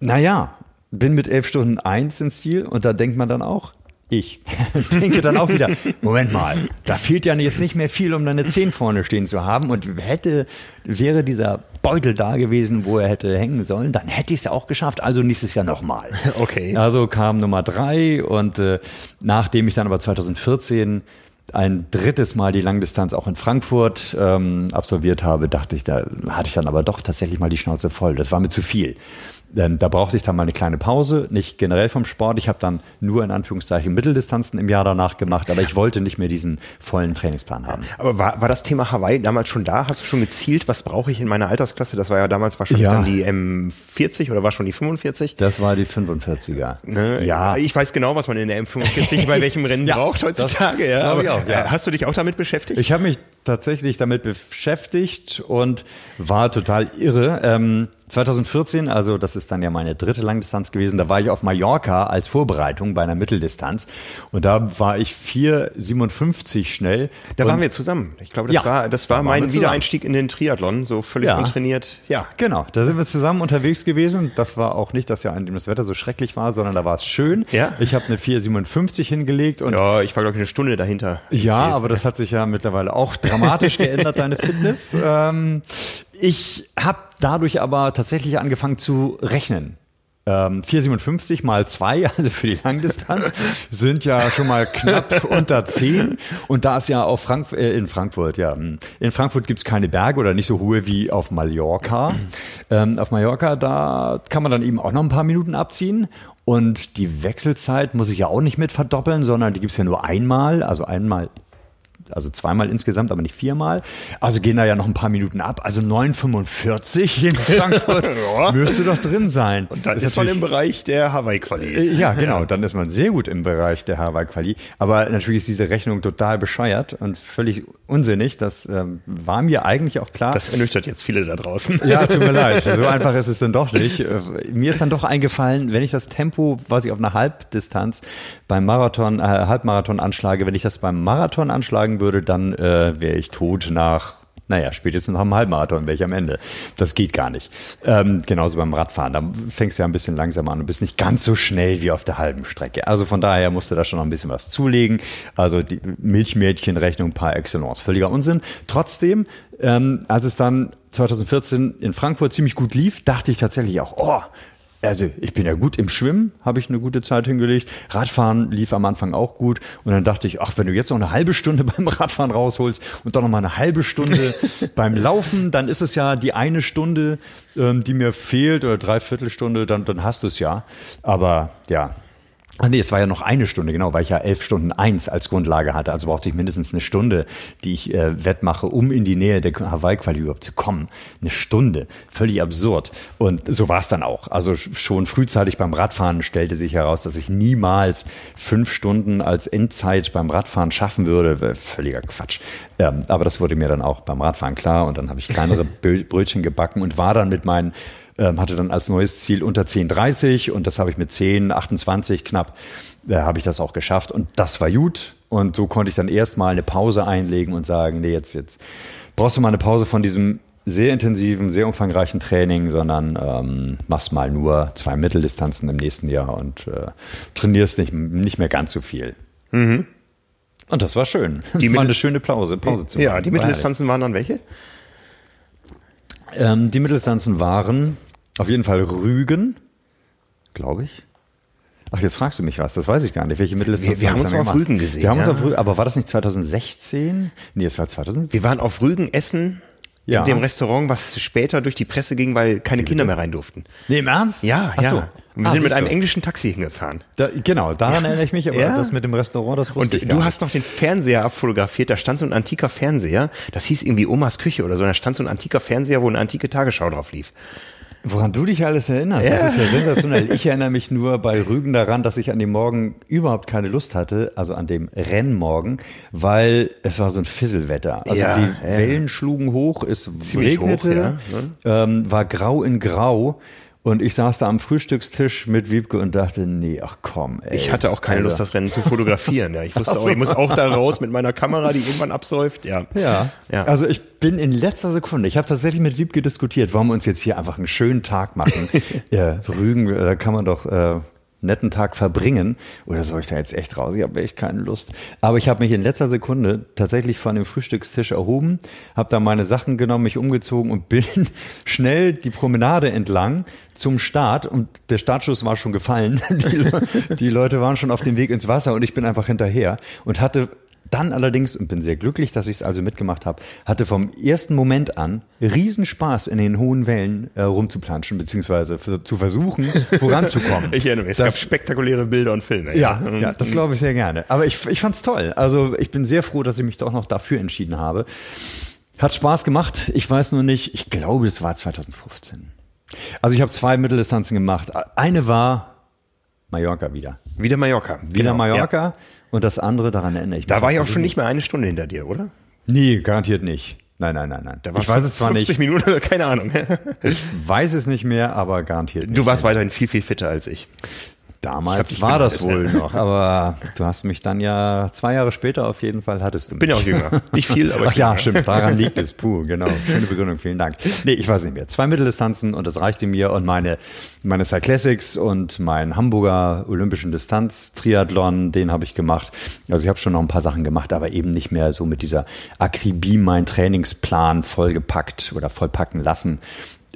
Naja, bin mit elf Stunden eins ins Ziel und da denkt man dann auch, ich [laughs] denke dann auch wieder, Moment mal, da fehlt ja jetzt nicht mehr viel, um deine Zehn vorne stehen zu haben. Und hätte, wäre dieser Beutel da gewesen, wo er hätte hängen sollen, dann hätte ich es ja auch geschafft. Also nächstes Jahr nochmal. [laughs] Okay. Also kam Nummer drei und äh, nachdem ich dann aber 2014 ein drittes Mal die Langdistanz auch in Frankfurt ähm, absolviert habe, dachte ich, da hatte ich dann aber doch tatsächlich mal die Schnauze voll. Das war mir zu viel. Ähm, da brauchte ich dann mal eine kleine Pause, nicht generell vom Sport. Ich habe dann nur in Anführungszeichen Mitteldistanzen im Jahr danach gemacht, aber ich wollte nicht mehr diesen vollen Trainingsplan haben. Aber war, war das Thema Hawaii damals schon da? Hast du schon gezielt, was brauche ich in meiner Altersklasse? Das war ja damals wahrscheinlich Ja. dann die M40 oder war schon die 45? Das war die 45er. Ne? Ja. Ich weiß genau, was man in der M45 bei welchem Rennen [laughs] Ja, braucht heutzutage. Ja, aber, auch, ja. Hast du dich auch damit beschäftigt? Ich habe mich tatsächlich damit beschäftigt und war total irre. Ähm, 2014, also das ist dann ja meine dritte Langdistanz gewesen, da war ich auf Mallorca als Vorbereitung bei einer Mitteldistanz und da war ich 4,57 schnell. da und waren wir zusammen. Ich glaube, das Ja, war, das war da mein. Wiedereinstieg in den Triathlon, so völlig Ja. untrainiert. Ja. Genau, da sind wir zusammen unterwegs gewesen. Das war auch nicht das Jahr, an dem das Wetter so schrecklich war, sondern da war es schön. Ja. Ich habe eine 4,57 hingelegt und Ja, ich war, glaube ich, eine Stunde dahinter. Ja, aber das hat sich ja mittlerweile auch dramatisch geändert, deine Fitness. Ähm, ich habe dadurch aber tatsächlich angefangen zu rechnen. Ähm, 4,57 mal 2, [laughs] also für die Langdistanz, sind ja schon mal knapp [laughs] unter 10. Und da es ja auf Frank äh, in Frankfurt, ja, hm, in Frankfurt gibt's keine Berge oder nicht so hohe wie auf Mallorca. Ähm, auf Mallorca, da kann man dann eben auch noch ein paar Minuten abziehen. Und die Wechselzeit muss ich ja auch nicht mit verdoppeln, sondern die gibt's ja nur einmal, also einmal also zweimal insgesamt, aber nicht viermal. Also gehen da ja noch ein paar Minuten ab. Also 9,45 in [laughs] Frankfurt Ja. müsste doch drin sein. Und dann ist, man im Bereich der Hawaii-Quali. Äh, Ja, genau. Dann ist man sehr gut im Bereich der Hawaii-Quali. Aber natürlich ist diese Rechnung total bescheuert und völlig unsinnig. Das ähm, war mir eigentlich auch klar. Das ernüchtert jetzt viele da draußen. Ja, tut mir leid. [laughs] So einfach ist es dann doch nicht. Äh, Mir ist dann doch eingefallen, wenn ich das Tempo, was ich auf einer Halbdistanz beim Marathon, äh, Halbmarathon anschlage, wenn ich das beim Marathon anschlagen würde, dann äh, wäre ich tot nach naja, spätestens nach dem Halbmarathon wäre ich am Ende. Das geht gar nicht. Ähm, genauso beim Radfahren. Da fängst du ja ein bisschen langsam an und bist nicht ganz so schnell wie auf der halben Strecke. Also von daher musst du da schon noch ein bisschen was zulegen. Also die Milchmädchenrechnung par excellence. Völliger Unsinn. Trotzdem, ähm, als es dann 2014 in Frankfurt ziemlich gut lief, dachte ich tatsächlich auch, oh, also ich bin ja gut im Schwimmen, habe ich eine gute Zeit hingelegt. Radfahren lief am Anfang auch gut. Und dann dachte ich, ach, wenn du jetzt noch eine halbe Stunde [laughs] beim Radfahren rausholst und dann noch mal eine halbe Stunde [laughs] beim Laufen, dann ist es ja die eine Stunde, ähm, die mir fehlt oder dreiviertel Stunde, dann, dann hast du es ja. Aber ja, Ach nee, es war ja noch eine Stunde, genau, weil ich ja elf Stunden eins als Grundlage hatte. Also brauchte ich mindestens eine Stunde, die ich äh, wettmache, um in die Nähe der Hawaii-Quali überhaupt zu kommen. Eine Stunde. Völlig absurd. Und so war es dann auch. Also schon frühzeitig beim Radfahren stellte sich heraus, dass ich niemals fünf Stunden als Endzeit beim Radfahren schaffen würde. Völliger Quatsch. Ähm, aber das wurde mir dann auch beim Radfahren klar. Und dann habe ich kleinere Brötchen gebacken und war dann mit meinen ähm, hatte dann als neues Ziel unter 10,30 und das habe ich mit 10,28 knapp, äh, habe ich das auch geschafft und das war gut und so konnte ich dann erstmal eine Pause einlegen und sagen, nee, jetzt, jetzt brauchst du mal eine Pause von diesem sehr intensiven, sehr umfangreichen Training, sondern ähm, machst mal nur zwei Mitteldistanzen im nächsten Jahr und äh, trainierst nicht, nicht mehr ganz so viel. Und das war schön. Die [laughs] Mittel- eine schöne Pause, Pause zu Ja, machen. die War Mitteldistanzen waren dann welche? Ähm, die Mitteldistanzen waren auf jeden Fall Rügen, glaube ich. Ach, jetzt fragst du mich was, das weiß ich gar nicht. Welche Mitteldistanz Wir- wir haben uns auf? Rügen gesehen, Wir haben uns ja. auf Rügen, aber war das nicht 2016? Nee, es war 2000. Wir waren auf Rügen, Essen Ja. In dem Restaurant, was später durch die Presse ging, weil keine Kinder mehr rein durften. Nee, im Ernst? Ja, Ach ja. So. Wir ah, sind mit einem englischen Taxi hingefahren. Da, genau, daran ja. erinnere ich mich, aber ja. das mit dem Restaurant, das wusste Und ich du hast noch den Fernseher abfotografiert, da stand so ein antiker Fernseher, das hieß irgendwie Omas Küche oder so, da stand so ein antiker Fernseher, wo eine antike Tagesschau drauf lief. Woran du dich alles erinnerst, ja. das ist ja sensationell. Ich erinnere mich nur bei Rügen daran, dass ich an dem Morgen überhaupt keine Lust hatte, also an dem Rennmorgen, weil es war so ein Fisselwetter. Also ja, die ja. Wellen schlugen hoch, es Ziemlich regnete, hoch, ähm, war grau in grau. Und ich saß da am Frühstückstisch mit Wiebke und dachte, nee, ach komm. Ey, ich hatte auch keine Alter. Lust, das Rennen zu fotografieren. Ja, ich [laughs] wusste auch, ich muss auch da raus mit meiner Kamera, die irgendwann absäuft. Ja. ja. Ja. Also ich bin in letzter Sekunde. Ich habe tatsächlich mit Wiebke diskutiert, warum wir uns jetzt hier einfach einen schönen Tag machen. ja, [laughs] Rügen, da kann man doch äh, netten Tag verbringen oder soll ich da jetzt echt raus? Ich habe echt keine Lust. Aber ich habe mich in letzter Sekunde tatsächlich von dem Frühstückstisch erhoben, habe da meine Sachen genommen, mich umgezogen und [laughs] bin schnell die Promenade entlang zum Start und der Startschuss war schon gefallen. [laughs] Die, die Leute waren schon auf dem Weg ins Wasser und ich bin einfach hinterher und hatte dann allerdings, und bin sehr glücklich, dass ich es also mitgemacht habe, hatte vom ersten Moment an Riesenspaß in den hohen Wellen äh, rumzuplanschen, beziehungsweise für, zu versuchen, [laughs] voranzukommen. ich erinnere mich, es das, gab spektakuläre Bilder und Filme. Ja, ja, ja das glaube ich sehr gerne. Aber ich, ich fand es toll. Also ich bin sehr froh, dass ich mich doch noch dafür entschieden habe. Hat Spaß gemacht. Ich weiß nur nicht, ich glaube, es war 2015. Also ich habe zwei Mitteldistanzen gemacht. Eine war Mallorca wieder. Wieder Mallorca. Wieder genau, Mallorca. Ja. Und das andere, daran erinnere ich mich. Da war ich auch schon nicht mehr eine Stunde hinter dir, oder? Nee, garantiert nicht. Nein, nein, nein, nein. Da ich weiß es zwar 50 nicht. Minuten, keine Ahnung. ich weiß es nicht mehr, aber garantiert nicht. Du warst weiterhin viel, viel fitter als ich. Damals war das wohl noch, aber du hast mich dann ja zwei Jahre später auf jeden Fall hattest du mich. Bin ja auch jünger. Nicht viel, aber [laughs] Ach ja, stimmt, daran [laughs] liegt es. Puh, genau. Schöne Begründung, vielen Dank. Nee, ich weiß nicht mehr. Zwei Mitteldistanzen und das reichte mir und meine, meine Cyclassics und mein Hamburger Olympischen Distanz Triathlon, den habe ich gemacht. Also ich habe schon noch ein paar Sachen gemacht, aber eben nicht mehr so mit dieser Akribie meinen Trainingsplan vollgepackt oder vollpacken lassen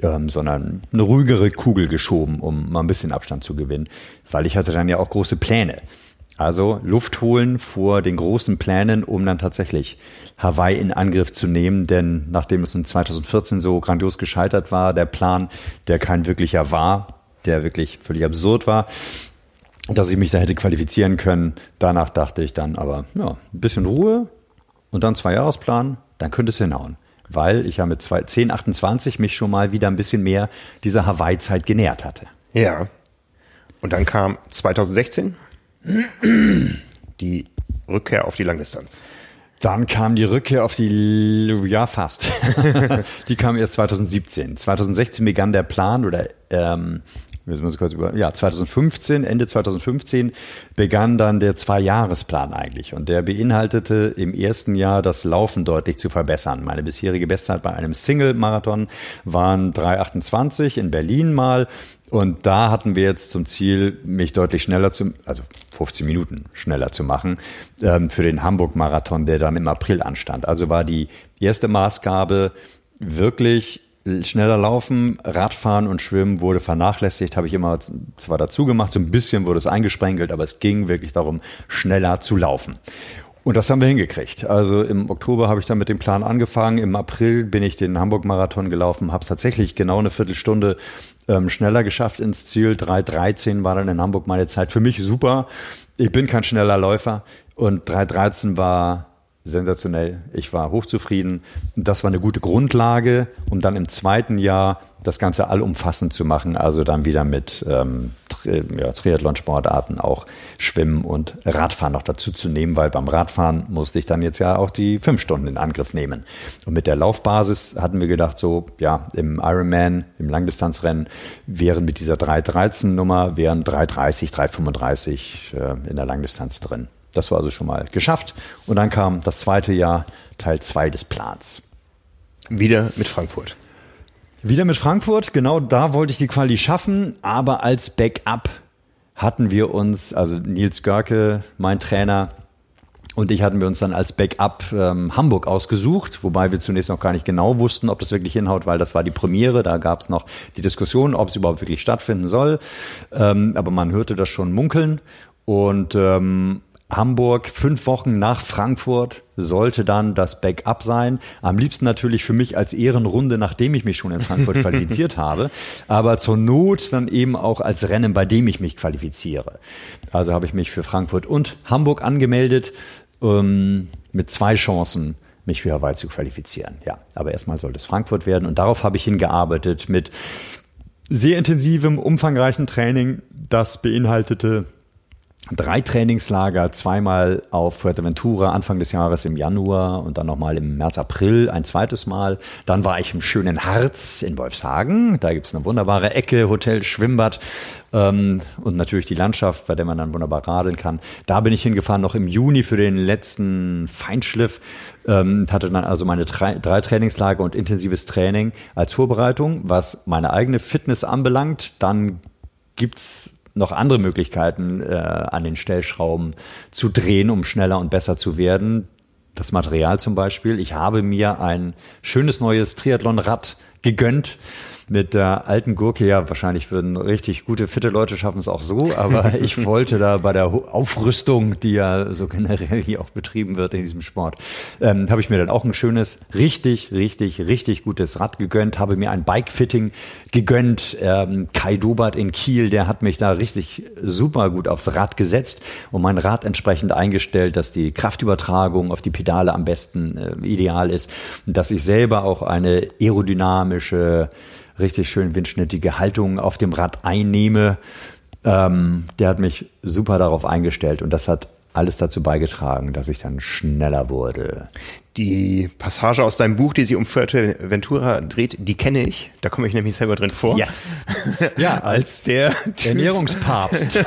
ähm, sondern eine ruhigere Kugel geschoben, um mal ein bisschen Abstand zu gewinnen, weil ich hatte dann ja auch große Pläne. Also Luft holen vor den großen Plänen, um dann tatsächlich Hawaii in Angriff zu nehmen. Denn nachdem es in 2014 so grandios gescheitert war, der Plan, der kein wirklicher war, der wirklich völlig absurd war, dass ich mich da hätte qualifizieren können. Danach dachte ich dann aber, ja, ein bisschen Ruhe und dann zwei Jahresplan, dann könnte es hinhauen weil ich ja mit 1028 mich schon mal wieder ein bisschen mehr dieser Hawaii-Zeit genähert hatte. Ja. Und dann kam 2016 die Rückkehr auf die Langdistanz. Dann kam die Rückkehr auf die, ja fast. [laughs] die kam erst 2017. 2016 begann der Plan oder ähm, wir müssen kurz über, ja, 2015, Ende 2015 begann dann der Zwei-Jahres-Plan eigentlich. Und der beinhaltete im ersten Jahr das Laufen deutlich zu verbessern. Meine bisherige Bestzeit bei einem Single-Marathon waren 3,28 in Berlin mal. Und da hatten wir jetzt zum Ziel, mich deutlich schneller zu, also 15 Minuten schneller zu machen, ähm, für den Hamburg-Marathon, der dann im April anstand. Also war die erste Maßgabe wirklich schneller laufen, Radfahren und Schwimmen wurde vernachlässigt, habe ich immer zwar dazu gemacht, so ein bisschen wurde es eingesprengelt, aber es ging wirklich darum, schneller zu laufen. Und das haben wir hingekriegt. Also im Oktober habe ich dann mit dem Plan angefangen. Im April bin ich den Hamburg-Marathon gelaufen, habe es tatsächlich genau eine Viertelstunde ähm, schneller geschafft ins Ziel. 3.13 war dann in Hamburg meine Zeit. Für mich super. Ich bin kein schneller Läufer und 3.13 war sensationell. Ich war hochzufrieden. Das war eine gute Grundlage, um dann im zweiten Jahr das Ganze allumfassend zu machen. Also dann wieder mit ähm, ja, Triathlon-Sportarten auch Schwimmen und Radfahren noch dazu zu nehmen, weil beim Radfahren musste ich dann jetzt ja auch die fünf Stunden in Angriff nehmen. Und mit der Laufbasis hatten wir gedacht, so ja, im Ironman, im Langdistanzrennen wären mit dieser 313-Nummer, wären 330, 335 äh, in der Langdistanz drin. Das war also schon mal geschafft. Und dann kam das zweite Jahr, Teil 2 des Plans. Wieder mit Frankfurt. Wieder mit Frankfurt, genau da wollte ich die Quali schaffen, aber als Backup hatten wir uns, also Nils Görke, mein Trainer, und ich hatten wir uns dann als Backup ähm, Hamburg ausgesucht, wobei wir zunächst noch gar nicht genau wussten, ob das wirklich hinhaut, weil das war die Premiere. Da gab es noch die Diskussion, ob es überhaupt wirklich stattfinden soll. Ähm, aber man hörte das schon munkeln. Und ähm, Hamburg, fünf Wochen nach Frankfurt sollte dann das Backup sein. Am liebsten natürlich für mich als Ehrenrunde, nachdem ich mich schon in Frankfurt [laughs] qualifiziert habe. Aber zur Not dann eben auch als Rennen, bei dem ich mich qualifiziere. Also habe ich mich für Frankfurt und Hamburg angemeldet, ähm, mit zwei Chancen mich für Hawaii zu qualifizieren. Ja, aber erstmal sollte es Frankfurt werden und darauf habe ich hingearbeitet mit sehr intensivem, umfangreichen Training. Das beinhaltete drei Trainingslager, zweimal auf Fuerteventura Anfang des Jahres im Januar und dann nochmal im März, April ein zweites Mal. Dann war ich im schönen Harz in Wolfshagen. Da gibt's eine wunderbare Ecke, Hotel, Schwimmbad ähm, und natürlich die Landschaft, bei der man dann wunderbar radeln kann. Da bin ich hingefahren, noch im Juni für den letzten Feinschliff. Ähm, hatte dann also meine drei, drei Trainingslager und intensives Training als Vorbereitung. Was meine eigene Fitness anbelangt, dann gibt's noch andere Möglichkeiten äh, an den Stellschrauben zu drehen, um schneller und besser zu werden. Das Material zum Beispiel. Ich habe mir ein schönes neues Triathlon-Rad gegönnt mit der alten Gurke, ja, wahrscheinlich würden richtig gute, fitte Leute schaffen es auch so, aber [laughs] ich wollte da bei der Aufrüstung, die ja so generell hier auch betrieben wird in diesem Sport, ähm, habe ich mir dann auch ein schönes, richtig, richtig, richtig gutes Rad gegönnt, habe mir ein Bike-Fitting gegönnt. Ähm, Kai Dobert in Kiel, der hat mich da richtig super gut aufs Rad gesetzt und mein Rad entsprechend eingestellt, dass die Kraftübertragung auf die Pedale am besten äh, ideal ist, dass ich selber auch eine aerodynamische richtig schön windschnittige Haltung auf dem Rad einnehme. Ähm, der hat mich super darauf eingestellt und das hat alles dazu beigetragen, dass ich dann schneller wurde. Die Passage aus deinem Buch, die sie um Fuerteventura dreht, die kenne ich. Da komme ich nämlich selber drin vor. Yes. [laughs] Ja, als der Ernährungspapst.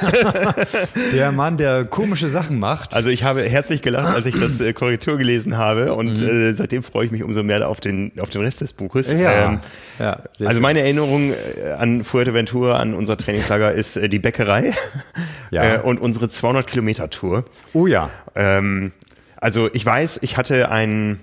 [laughs] der Mann, der komische Sachen macht. Also ich habe herzlich gelacht, als ich das äh, Korrektur gelesen habe und mhm. äh, seitdem freue ich mich umso mehr auf den, auf den Rest des Buches. Ja. Ähm, ja also meine Erinnerung äh, an Fuerteventura, an unser Trainingslager ist äh, die Bäckerei ja. Und unsere 200 Kilometer Tour. Oh ja. Ähm, also ich weiß, ich hatte ein,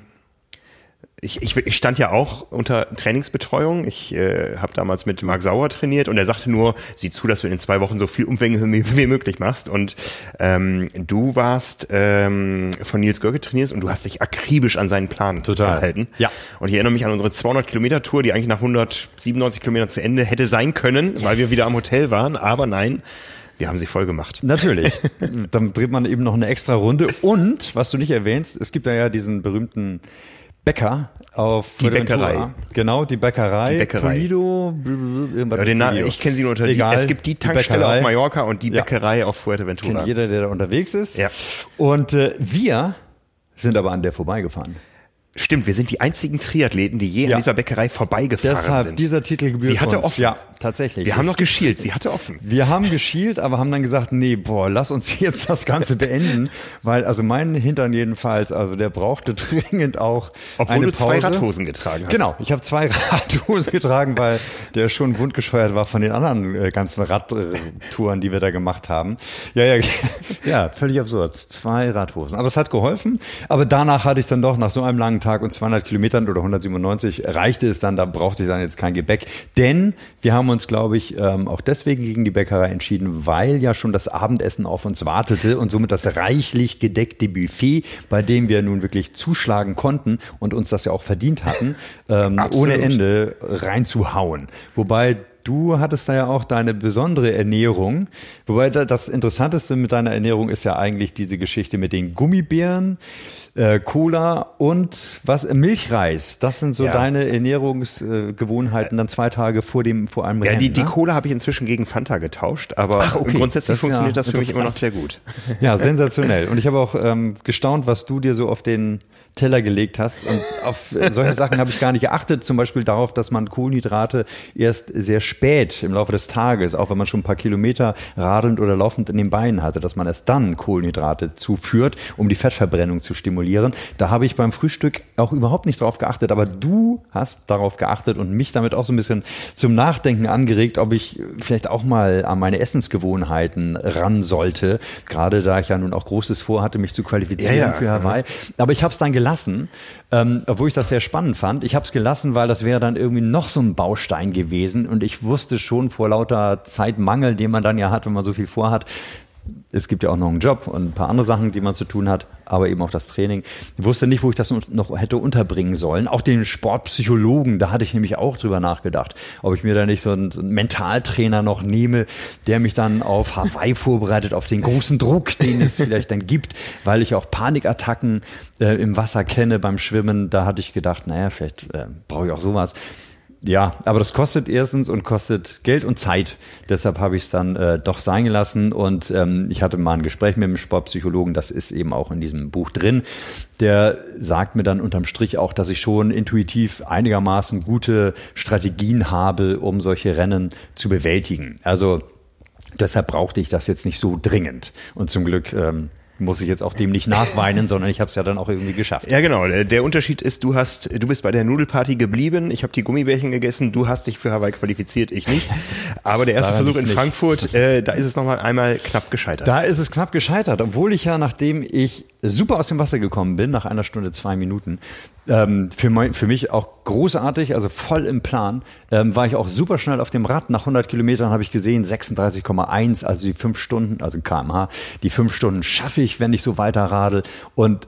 ich, ich, ich stand ja auch unter Trainingsbetreuung. Ich äh, habe damals mit Marc Sauer trainiert und er sagte nur, sieh zu, dass du in zwei Wochen so viel Umfänge wie, wie möglich machst. Und ähm, du warst ähm, von Nils Görke trainiert und du hast dich akribisch an seinen Plan Total. gehalten. Ja. Und ich erinnere mich an unsere 200 Kilometer Tour, die eigentlich nach 197 Kilometern zu Ende hätte sein können, yes. weil wir wieder am Hotel waren. Aber nein, wir haben sie voll gemacht. Natürlich. [laughs] Dann dreht man eben noch eine extra Runde. Und, was du nicht erwähnst, es gibt da ja diesen berühmten Bäcker auf die Bäckerei. Genau, die Bäckerei. Die Bäckerei. Polido, ja, den Namen, ich kenne sie nur unter Egal, die, Es gibt die Tankstelle die auf Mallorca und die Bäckerei ja. auf Fuerteventura. Kennt jeder, der da unterwegs ist. Ja. Und äh, wir sind aber an der vorbeigefahren. Stimmt, wir sind die einzigen Triathleten, die je ja. an dieser Bäckerei vorbeigefahren Deshalb, sind. dieser Titel gebührt Sie hatte uns. offen. Ja, tatsächlich. Wir haben noch geschielt, sie hatte offen. Wir haben geschielt, aber haben dann gesagt, nee, boah, lass uns [laughs] jetzt das Ganze beenden, weil also mein Hintern jedenfalls, also der brauchte [laughs] dringend auch Obwohl eine du Pause. zwei Radhosen getragen hast. Genau, ich habe zwei [laughs] Radhosen getragen, weil der schon wundgescheuert war von den anderen äh, ganzen Radtouren, die wir da gemacht haben. Ja, ja, ja, völlig absurd. Zwei Radhosen. Aber es hat geholfen. Aber danach hatte ich dann doch nach so einem langen Tag und 200 Kilometern oder 197 reichte es dann, da brauchte ich dann jetzt kein Gebäck. Denn wir haben uns, glaube ich, ähm, auch deswegen gegen die Bäckerei entschieden, weil ja schon das Abendessen auf uns wartete und somit das reichlich gedeckte Buffet, bei dem wir nun wirklich zuschlagen konnten und uns das ja auch verdient hatten, ähm, ohne Ende reinzuhauen. Wobei Du hattest da ja auch deine besondere Ernährung. Wobei das Interessanteste mit deiner Ernährung ist ja eigentlich diese Geschichte mit den Gummibären äh, Cola und was äh, Milchreis. Das sind so ja. deine Ernährungsgewohnheiten dann zwei Tage vor dem vor einem ja, Rennen. Die, die ne? Cola habe ich inzwischen gegen Fanta getauscht, aber Ach, okay. grundsätzlich das funktioniert ja das für mich immer noch sehr gut. [laughs] Ja, sensationell. Und ich habe auch ähm, gestaunt, was du dir so auf den Teller gelegt hast. Und auf solche Sachen habe ich gar nicht geachtet. Zum Beispiel darauf, dass man Kohlenhydrate erst sehr spät im Laufe des Tages, auch wenn man schon ein paar Kilometer radelnd oder laufend in den Beinen hatte, dass man erst dann Kohlenhydrate zuführt, um die Fettverbrennung zu stimulieren. Da habe ich beim Frühstück auch überhaupt nicht drauf geachtet. Aber du hast darauf geachtet und mich damit auch so ein bisschen zum Nachdenken angeregt, ob ich vielleicht auch mal an meine Essensgewohnheiten ran sollte. Gerade da ich ja nun auch Großes vorhatte, mich zu qualifizieren ja, ja. für Hawaii. Aber ich habe es dann gelassen, ähm, obwohl ich das sehr spannend fand. Ich habe es gelassen, weil das wäre dann irgendwie noch so ein Baustein gewesen und ich wusste schon vor lauter Zeitmangel, den man dann ja hat, wenn man so viel vorhat, es gibt ja auch noch einen Job und ein paar andere Sachen, die man zu tun hat, aber eben auch das Training. Ich wusste nicht, wo ich das noch hätte unterbringen sollen. Auch den Sportpsychologen, da hatte ich nämlich auch drüber nachgedacht, ob ich mir da nicht so einen, Mentaltrainer noch nehme, der mich dann auf Hawaii vorbereitet, auf den großen Druck, den es vielleicht dann gibt, weil ich auch Panikattacken äh, im Wasser kenne beim Schwimmen. Da hatte ich gedacht, naja, vielleicht äh, brauche ich auch sowas. Ja, aber das kostet erstens und kostet Geld und Zeit. Deshalb habe ich es dann äh, doch sein gelassen und ähm, ich hatte mal ein Gespräch mit dem Sportpsychologen, das ist eben auch in diesem Buch drin. Der sagt mir dann unterm Strich auch, dass ich schon intuitiv einigermaßen gute Strategien habe, um solche Rennen zu bewältigen. Also deshalb brauchte ich das jetzt nicht so dringend. Und zum Glück ähm, muss ich jetzt auch dem nicht nachweinen, sondern ich habe es ja dann auch irgendwie geschafft. Ja, genau. Der Unterschied ist, du hast, du bist bei der Nudelparty geblieben. Ich habe die Gummibärchen gegessen. Du hast dich für Hawaii qualifiziert, ich nicht. Aber der erste Versuch in Frankfurt, äh, da ist es nochmal einmal knapp gescheitert. Da ist es knapp gescheitert, obwohl ich ja, nachdem ich super aus dem Wasser gekommen bin, nach einer Stunde zwei Minuten, ähm, für, mein, für mich auch großartig, also voll im Plan, ähm, war ich auch super schnell auf dem Rad. Nach 100 Kilometern habe ich gesehen 36,1, also die fünf Stunden, also kmh, die fünf Stunden schaffe ich, wenn ich so weiter radel. Und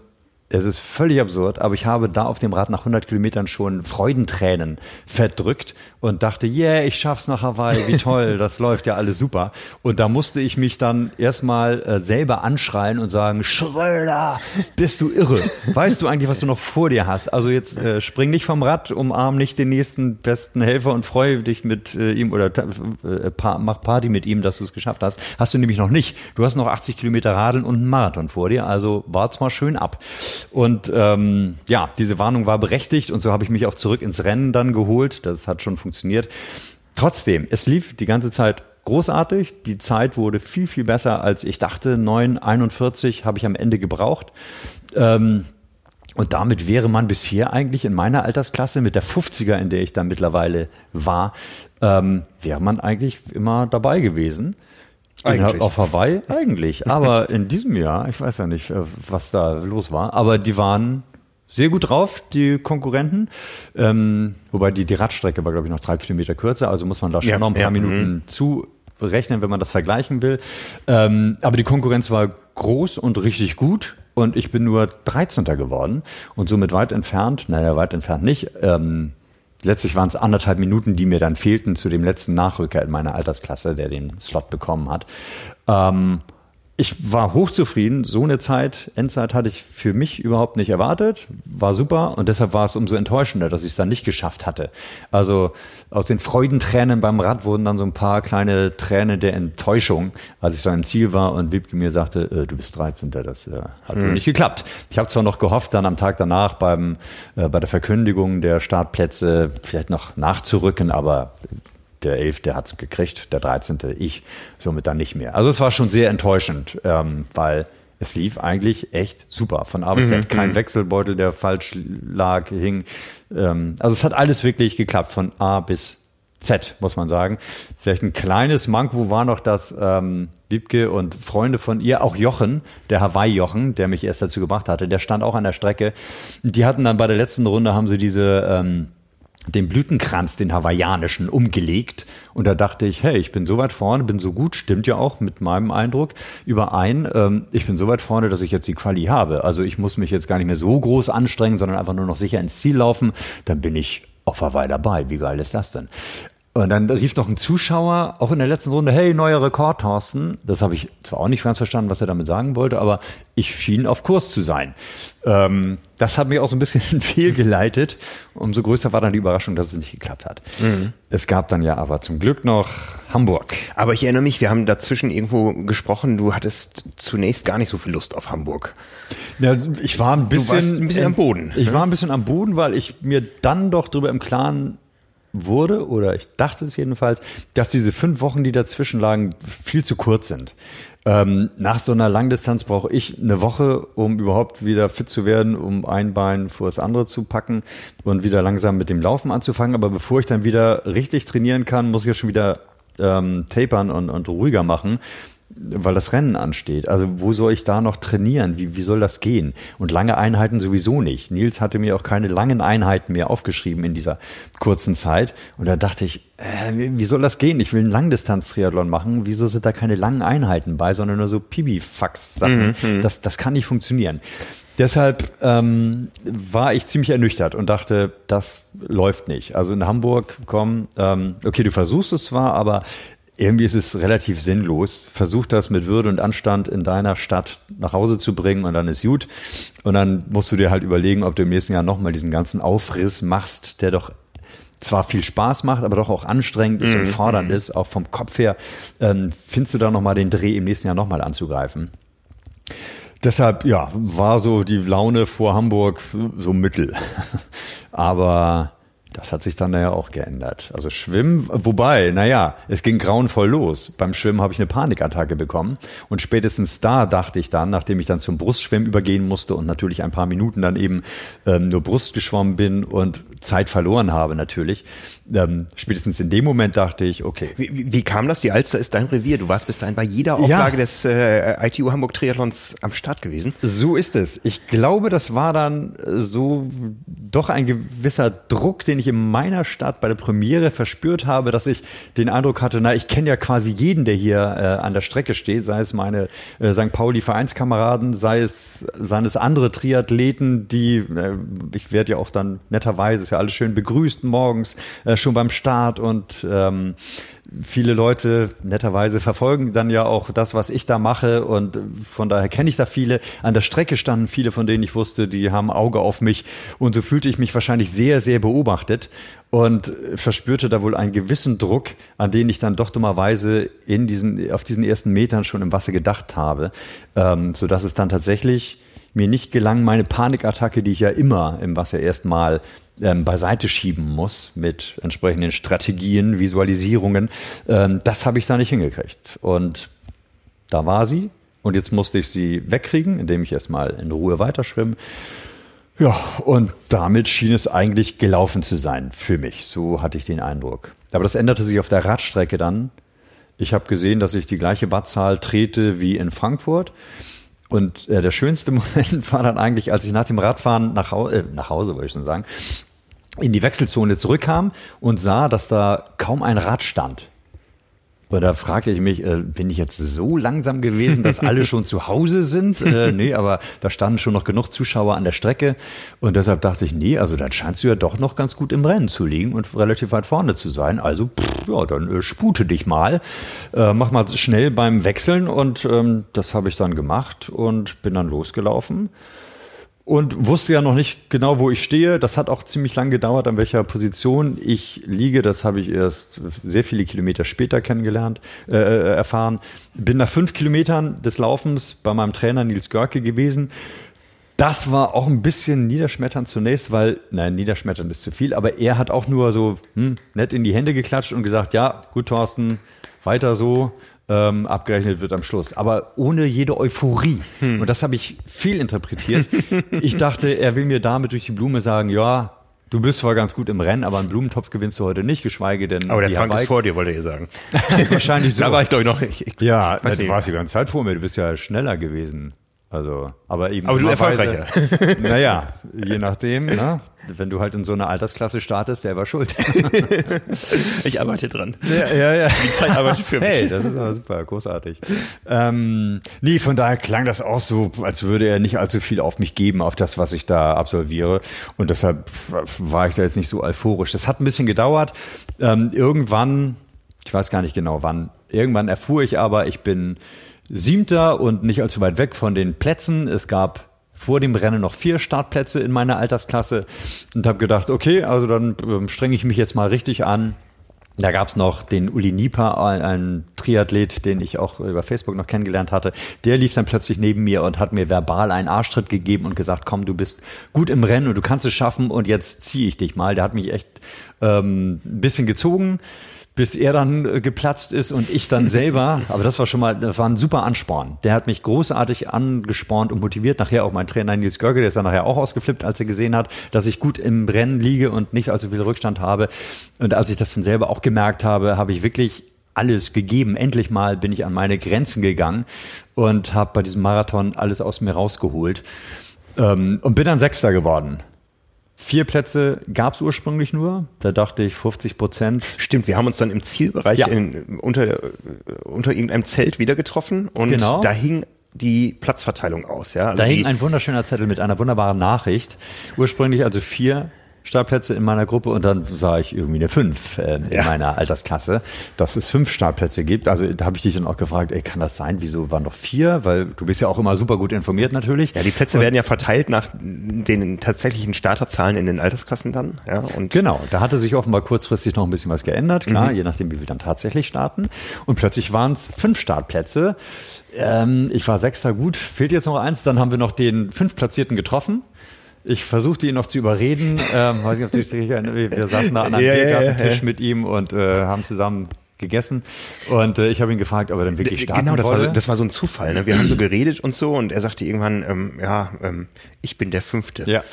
es ist völlig absurd, aber ich habe da auf dem Rad nach 100 Kilometern schon Freudentränen verdrückt und dachte, yeah, ich schaff's nach Hawaii, wie toll, [laughs] das läuft ja alles super. Und da musste ich mich dann erstmal äh, selber anschreien und sagen, Schröder, bist du irre? [laughs] Weißt du eigentlich, was du noch vor dir hast? Also jetzt äh, spring nicht vom Rad, umarm nicht den nächsten besten Helfer und freue dich mit äh, ihm oder äh, pa mach Party mit ihm, dass du es geschafft hast. Hast du nämlich noch nicht. Du hast noch 80 Kilometer Radeln und einen Marathon vor dir, also wart's mal schön ab. Und ähm, ja, diese Warnung war berechtigt und so habe ich mich auch zurück ins Rennen dann geholt. Das hat schon funktioniert. Trotzdem, es lief die ganze Zeit großartig. Die Zeit wurde viel, viel besser, als ich dachte. 9,41 habe ich am Ende gebraucht. Ähm, und damit wäre man bisher eigentlich in meiner Altersklasse mit der 50er, in der ich da mittlerweile war, ähm, wäre man eigentlich immer dabei gewesen. Eigentlich. Auf Hawaii eigentlich. [laughs] Aber in diesem Jahr, ich weiß ja nicht, äh, was da los war, aber die waren sehr gut drauf, die Konkurrenten. Ähm, wobei die, die Radstrecke war, glaube ich, noch drei Kilometer kürzer, also muss man da schon ja, noch ein paar ja, Minuten mh. zu berechnen, wenn man das vergleichen will. Ähm, aber die Konkurrenz war groß und richtig gut und ich bin nur 13. geworden und somit weit entfernt, naja, weit entfernt nicht, ähm, letztlich waren es anderthalb Minuten, die mir dann fehlten zu dem letzten Nachrücker in meiner Altersklasse, der den Slot bekommen hat. Ähm, ich war hochzufrieden. So eine Zeit, Endzeit hatte ich für mich überhaupt nicht erwartet. War super und deshalb war es umso enttäuschender, dass ich es dann nicht geschafft hatte. Also aus den Freudentränen beim Rad wurden dann so ein paar kleine Tränen der Enttäuschung, als ich dann im Ziel war und Wiebke mir sagte, äh, du bist 13. Das äh, hat mhm. nicht geklappt. Ich habe zwar noch gehofft, dann am Tag danach beim, äh, bei der Verkündigung der Startplätze vielleicht noch nachzurücken, aber der 11. hat es gekriegt, der 13. ich, somit dann nicht mehr. Also es war schon sehr enttäuschend, ähm, weil es lief eigentlich echt super. Von A bis Z mhm, kein mhm. Wechselbeutel, der falsch lag, hing. Ähm, also es hat alles wirklich geklappt, von A bis Z, muss man sagen. Vielleicht ein kleines Manko war noch, dass ähm, Wiebke und Freunde von ihr, auch Jochen, der Hawaii-Jochen, der mich erst dazu gebracht hatte, der stand auch an der Strecke. Die hatten dann bei der letzten Runde, haben sie diese ähm, den Blütenkranz, den hawaiianischen, umgelegt. Und da dachte ich, hey, ich bin so weit vorne, bin so gut, stimmt ja auch mit meinem Eindruck überein. Ähm, ich bin so weit vorne, dass ich jetzt die Quali habe. Also ich muss mich jetzt gar nicht mehr so groß anstrengen, sondern einfach nur noch sicher ins Ziel laufen. Dann bin ich auf Hawaii dabei. Wie geil ist das denn? Und dann rief noch ein Zuschauer, auch in der letzten Runde, hey, neuer Rekord, Thorsten. Das habe ich zwar auch nicht ganz verstanden, was er damit sagen wollte, aber ich schien auf Kurs zu sein. Ähm, das hat mich auch so ein bisschen [laughs] fehlgeleitet. Umso größer war dann die Überraschung, dass es nicht geklappt hat. Mhm. Es gab dann ja aber zum Glück noch Hamburg. Aber ich erinnere mich, wir haben dazwischen irgendwo gesprochen, du hattest zunächst gar nicht so viel Lust auf Hamburg. Ja, ich war ein bisschen, ein bisschen am Boden. Ich ne? war ein bisschen am Boden, weil ich mir dann doch darüber im Klaren wurde, oder ich dachte es jedenfalls, dass diese fünf Wochen, die dazwischen lagen, viel zu kurz sind. Ähm, nach so einer Langdistanz brauche ich eine Woche, um überhaupt wieder fit zu werden, um ein Bein vor das andere zu packen und wieder langsam mit dem Laufen anzufangen. Aber bevor ich dann wieder richtig trainieren kann, muss ich ja schon wieder ähm, tapern und, und ruhiger machen. Weil das Rennen ansteht. Also wo soll ich da noch trainieren? Wie, wie soll das gehen? Und lange Einheiten sowieso nicht. Nils hatte mir auch keine langen Einheiten mehr aufgeschrieben in dieser kurzen Zeit. Und da dachte ich, äh, wie soll das gehen? Ich will einen Langdistanz-Triathlon machen. Wieso sind da keine langen Einheiten bei, sondern nur so Pibi-Fax-Sachen? Mhm, mhm. das, das kann nicht funktionieren. Deshalb ähm, war ich ziemlich ernüchtert und dachte, das läuft nicht. Also in Hamburg, komm, ähm, okay, du versuchst es zwar, aber irgendwie ist es relativ sinnlos. Versuch das mit Würde und Anstand in deiner Stadt nach Hause zu bringen und dann ist gut. Und dann musst du dir halt überlegen, ob du im nächsten Jahr nochmal diesen ganzen Aufriss machst, der doch zwar viel Spaß macht, aber doch auch anstrengend ist und mhm. fordernd mhm. ist, auch vom Kopf her. Ähm, findest du da nochmal den Dreh im nächsten Jahr nochmal anzugreifen? Deshalb, ja, war so die Laune vor Hamburg so mittel. [laughs] aber das hat sich dann ja auch geändert. Also Schwimmen, wobei, naja, es ging grauenvoll los. Beim Schwimmen habe ich eine Panikattacke bekommen. Und spätestens da dachte ich dann, nachdem ich dann zum Brustschwimmen übergehen musste und natürlich ein paar Minuten dann eben ähm, nur Brust geschwommen bin und Zeit verloren habe natürlich, ähm, spätestens in dem Moment dachte ich, okay. Wie, wie, kam das? Die Alster ist dein Revier. Du warst bis dahin bei jeder Auflage ja. des äh, ITU Hamburg Triathlons am Start gewesen. So ist es. Ich glaube, das war dann äh, so doch ein gewisser Druck, den ich in meiner Stadt bei der Premiere verspürt habe, dass ich den Eindruck hatte, na, ich kenne ja quasi jeden, der hier äh, an der Strecke steht, sei es meine äh, St. Pauli Vereinskameraden, sei es, seien andere Triathleten, die, äh, ich werde ja auch dann netterweise, ist ja alles schön begrüßt morgens, äh, schon beim Start und ähm, viele Leute netterweise verfolgen dann ja auch das, was ich da mache und von daher kenne ich da viele. An der Strecke standen viele, von denen ich wusste, die haben Auge auf mich und so fühlte ich mich wahrscheinlich sehr, sehr beobachtet und verspürte da wohl einen gewissen Druck, an den ich dann doch dummerweise in diesen, auf diesen ersten Metern schon im Wasser gedacht habe, ähm, so dass es dann tatsächlich mir nicht gelang, meine Panikattacke, die ich ja immer im Wasser erstmal ähm, beiseite schieben muss mit entsprechenden Strategien, Visualisierungen, ähm, das habe ich da nicht hingekriegt. Und da war sie. Und jetzt musste ich sie wegkriegen, indem ich erstmal in Ruhe weiterschwimme. Ja, und damit schien es eigentlich gelaufen zu sein für mich. So hatte ich den Eindruck. Aber das änderte sich auf der Radstrecke dann. Ich habe gesehen, dass ich die gleiche Wattzahl trete wie in Frankfurt. Und äh, der schönste [laughs] Moment war dann eigentlich, als ich nach dem Radfahren nach, Hause, äh, nach Hause, würde ich schon sagen, in die Wechselzone zurückkam und sah, dass da kaum ein Rad stand. Und da fragte ich mich, äh, bin ich jetzt so langsam gewesen, dass alle [laughs] schon zu Hause sind? Äh, nee, aber da standen schon noch genug Zuschauer an der Strecke. Und deshalb dachte ich, nee, also dann scheinst du ja doch noch ganz gut im Rennen zu liegen und relativ weit vorne zu sein. Also, pff, ja, dann äh, spute dich mal. Äh, mach mal schnell beim Wechseln. Und ähm, das habe ich dann gemacht und bin dann losgelaufen und wusste ja noch nicht genau, wo ich stehe. Das hat auch ziemlich lang gedauert, an welcher Position ich liege. Das habe ich erst sehr viele Kilometer später kennengelernt, äh, äh, erfahren. Bin nach fünf Kilometern des Laufens bei meinem Trainer Nils Görke gewesen. Das war auch ein bisschen niederschmetternd zunächst, weil, nein, niederschmetternd ist zu viel, aber er hat auch nur so hm, nett in die Hände geklatscht und gesagt, ja, gut, Thorsten, weiter so ähm, abgerechnet wird am Schluss. Aber ohne jede Euphorie. Hm. Und das habe ich viel interpretiert. [laughs] ich dachte, er will mir damit durch die Blume sagen, ja, Du bist zwar ganz gut im Rennen, aber einen Blumentopf gewinnst du heute nicht, geschweige denn. Aber der Frank Hawaii ist vor dir, wollte ich sagen. [laughs] Wahrscheinlich [laughs] so. Da war ich, glaube ich, noch. Ich, ich, ja, du warst die ganze Zeit vor mir. Du bist ja schneller gewesen. Also, aber eben. Aber du erfolgreicher. Naja, je nachdem, ne? Wenn du halt in so einer Altersklasse startest, der war schuld. [laughs] ich arbeite dran. Ja, ja, ja. Die Zeit arbeitet für mich. Hey, das ist aber super, großartig. Ähm, nee, von daher klang das auch so, als würde er nicht allzu viel auf mich geben, auf das, was ich da absolviere. Und deshalb war ich da jetzt nicht so euphorisch. Das hat ein bisschen gedauert. Ähm, irgendwann, ich weiß gar nicht genau wann, irgendwann erfuhr ich aber, ich bin Siebter und nicht allzu weit weg von den Plätzen. Es gab vor dem Rennen noch vier Startplätze in meiner Altersklasse und habe gedacht, okay, also dann ähm, strenge ich mich jetzt mal richtig an. Da gab's noch den Uli Nieper, ein Triathlet, den ich auch über Facebook noch kennengelernt hatte. Der lief dann plötzlich neben mir und hat mir verbal einen Arschtritt gegeben und gesagt, komm, du bist gut im Rennen und du kannst es schaffen und jetzt ziehe ich dich mal. Der hat mich echt ähm, ein bisschen gezogen bis er dann äh, geplatzt ist und ich dann selber. [laughs] Aber das war schon mal, das war ein super Ansporn. Der hat mich großartig angespornt und motiviert. Nachher auch mein Trainer Nils Görge, der ist dann nachher auch ausgeflippt, als er gesehen hat, dass ich gut im Rennen liege und nicht allzu viel Rückstand habe. Und als ich das dann selber auch gemerkt habe, habe ich wirklich alles gegeben. Endlich mal bin ich an meine Grenzen gegangen und habe bei diesem Marathon alles aus mir rausgeholt ähm, und bin dann Sechster geworden. Vier Plätze gab es ursprünglich nur. Da dachte ich 50 Prozent. Stimmt, wir haben uns dann im Zielbereich Ja. in, unter, unter irgendeinem Zelt wieder getroffen und Genau. da hing die Platzverteilung aus. Ja? Also Da hing ein wunderschöner Zettel mit einer wunderbaren Nachricht. Ursprünglich also vier Startplätze in meiner Gruppe und dann sah ich irgendwie eine fünf äh, in Ja. meiner Altersklasse, dass es fünf Startplätze gibt. Also da habe ich dich dann auch gefragt, ey, kann das sein? Wieso waren noch vier? Weil du bist ja auch immer super gut informiert natürlich. ja, die Plätze werden ja verteilt nach den tatsächlichen Starterzahlen in den Altersklassen dann. Ja? Und Genau, da hatte sich offenbar kurzfristig noch ein bisschen was geändert, klar, je nachdem, wie wir dann tatsächlich starten. Und plötzlich waren es fünf Startplätze. Ähm, ich war Sechster, gut, fehlt jetzt noch eins. Dann haben wir noch den fünf Platzierten getroffen. Ich versuchte ihn noch zu überreden. Ähm, weiß nicht, ob du dich wir saßen da an einem Ja, ja, ja, Biergartentisch ja. mit ihm und äh, haben zusammen gegessen. Und äh, ich habe ihn gefragt, ob er denn wirklich starten Genau, das war, so, das war so ein Zufall. Ne? Wir haben so geredet und so und er sagte irgendwann, ähm, ja, ähm, ich bin der Fünfte. ja,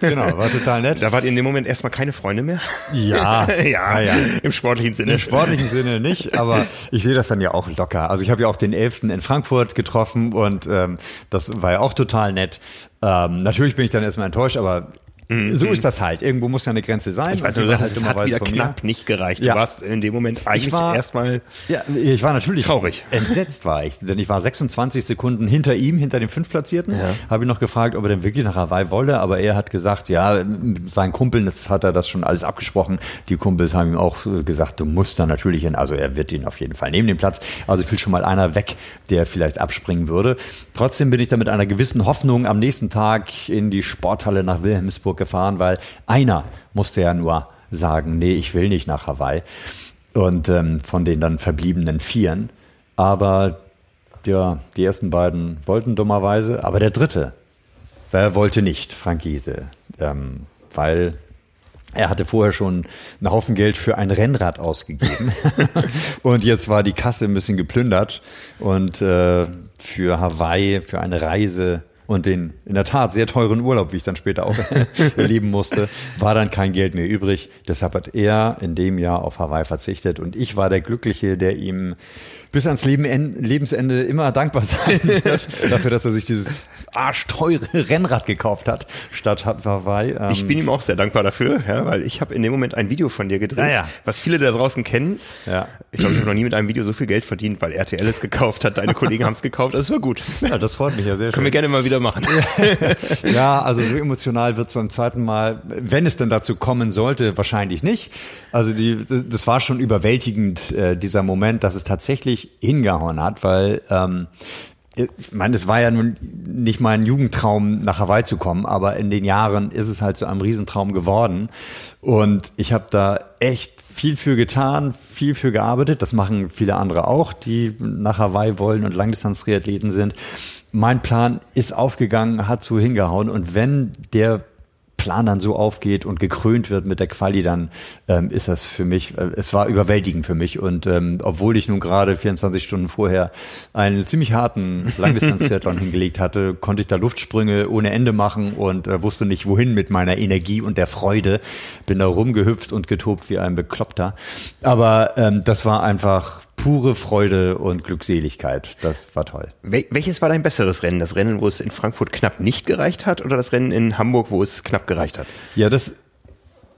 genau, war total nett. [laughs] Da wart ihr in dem Moment erstmal keine Freunde mehr? [laughs] Ja, ja, ja, im sportlichen Sinne. Im sportlichen Sinne nicht, aber ich sehe das dann ja auch locker. Also ich habe ja auch den 11. in Frankfurt getroffen und ähm, das war ja auch total nett. Ähm, natürlich bin ich dann erstmal enttäuscht, aber so ist das halt. Irgendwo muss ja eine Grenze sein. Mhm. Ich weiß nur, die es hat wieder knapp nicht gereicht. Ja. Du warst in dem Moment eigentlich erstmal Ja, ich war natürlich Traurig. Entsetzt war ich, denn ich war 26 Sekunden hinter ihm, hinter dem Fünftplatzierten. Ja. Habe ihn noch gefragt, ob er denn wirklich nach Hawaii wolle, aber er hat gesagt, ja, mit seinen Kumpeln, das hat er das schon alles abgesprochen. Die Kumpels haben ihm auch gesagt, du musst da natürlich hin. Also er wird ihn auf jeden Fall nehmen, den Platz. Also fiel schon mal einer weg, der vielleicht abspringen würde. Trotzdem bin ich da mit einer gewissen Hoffnung am nächsten Tag in die Sporthalle nach Wilhelmsburg gefahren, weil einer musste ja nur sagen, nee, ich will nicht nach Hawaii. Und ähm, von den dann verbliebenen Vieren. Aber ja, die ersten beiden wollten dummerweise, aber der dritte, der wollte nicht, Frank Giese, ähm, weil er hatte vorher schon einen Haufen Geld für ein Rennrad ausgegeben. [laughs] Und jetzt war die Kasse ein bisschen geplündert. Und äh, für Hawaii, für eine Reise und den in der Tat sehr teuren Urlaub, wie ich dann später auch [laughs] erleben musste, war dann kein Geld mehr übrig. Deshalb hat er in dem Jahr auf Hawaii verzichtet und ich war der Glückliche, der ihm bis ans Leben, Lebensende immer dankbar sein [laughs] wird dafür, dass er sich dieses arschteure Rennrad gekauft hat statt Hawaii. Ähm, Ich bin ihm auch sehr dankbar dafür, ja, weil ich habe in dem Moment ein Video von dir gedreht, Ah, ja. was viele da draußen kennen. Ja. Ich glaube, ich habe noch nie mit einem Video so viel Geld verdient, weil RTL es gekauft hat, deine Kollegen haben es gekauft. Das war gut. ja, das freut mich ja sehr Können wir gerne mal wieder machen. [laughs] Ja, also so emotional wird es beim zweiten Mal, wenn es denn dazu kommen sollte, wahrscheinlich nicht. Also die, das war schon überwältigend, äh, dieser Moment, dass es tatsächlich hingehauen hat, weil ähm, ich meine, es war ja nun nicht mein Jugendtraum, nach Hawaii zu kommen, aber in den Jahren ist es halt zu einem Riesentraum geworden. Und ich habe da echt viel für getan, viel für gearbeitet. Das machen viele andere auch, die nach Hawaii wollen und Langdistanz-Triathleten sind. Mein Plan ist aufgegangen, hat so hingehauen. Und wenn der Plan dann so aufgeht und gekrönt wird mit der Quali, dann ähm, ist das für mich, äh, es war überwältigend für mich. Und ähm, obwohl ich nun gerade 24 Stunden vorher einen ziemlich harten Langdistanz-Triathlon [laughs] hingelegt hatte, konnte ich da Luftsprünge ohne Ende machen und äh, wusste nicht, wohin mit meiner Energie und der Freude. Bin da rumgehüpft und getobt wie ein Bekloppter. Aber ähm, das war einfach pure Freude und Glückseligkeit. Das war toll. Wel welches war dein besseres Rennen? Das Rennen, wo es in Frankfurt knapp nicht gereicht hat oder das Rennen in Hamburg, wo es knapp gereicht hat? Ja, das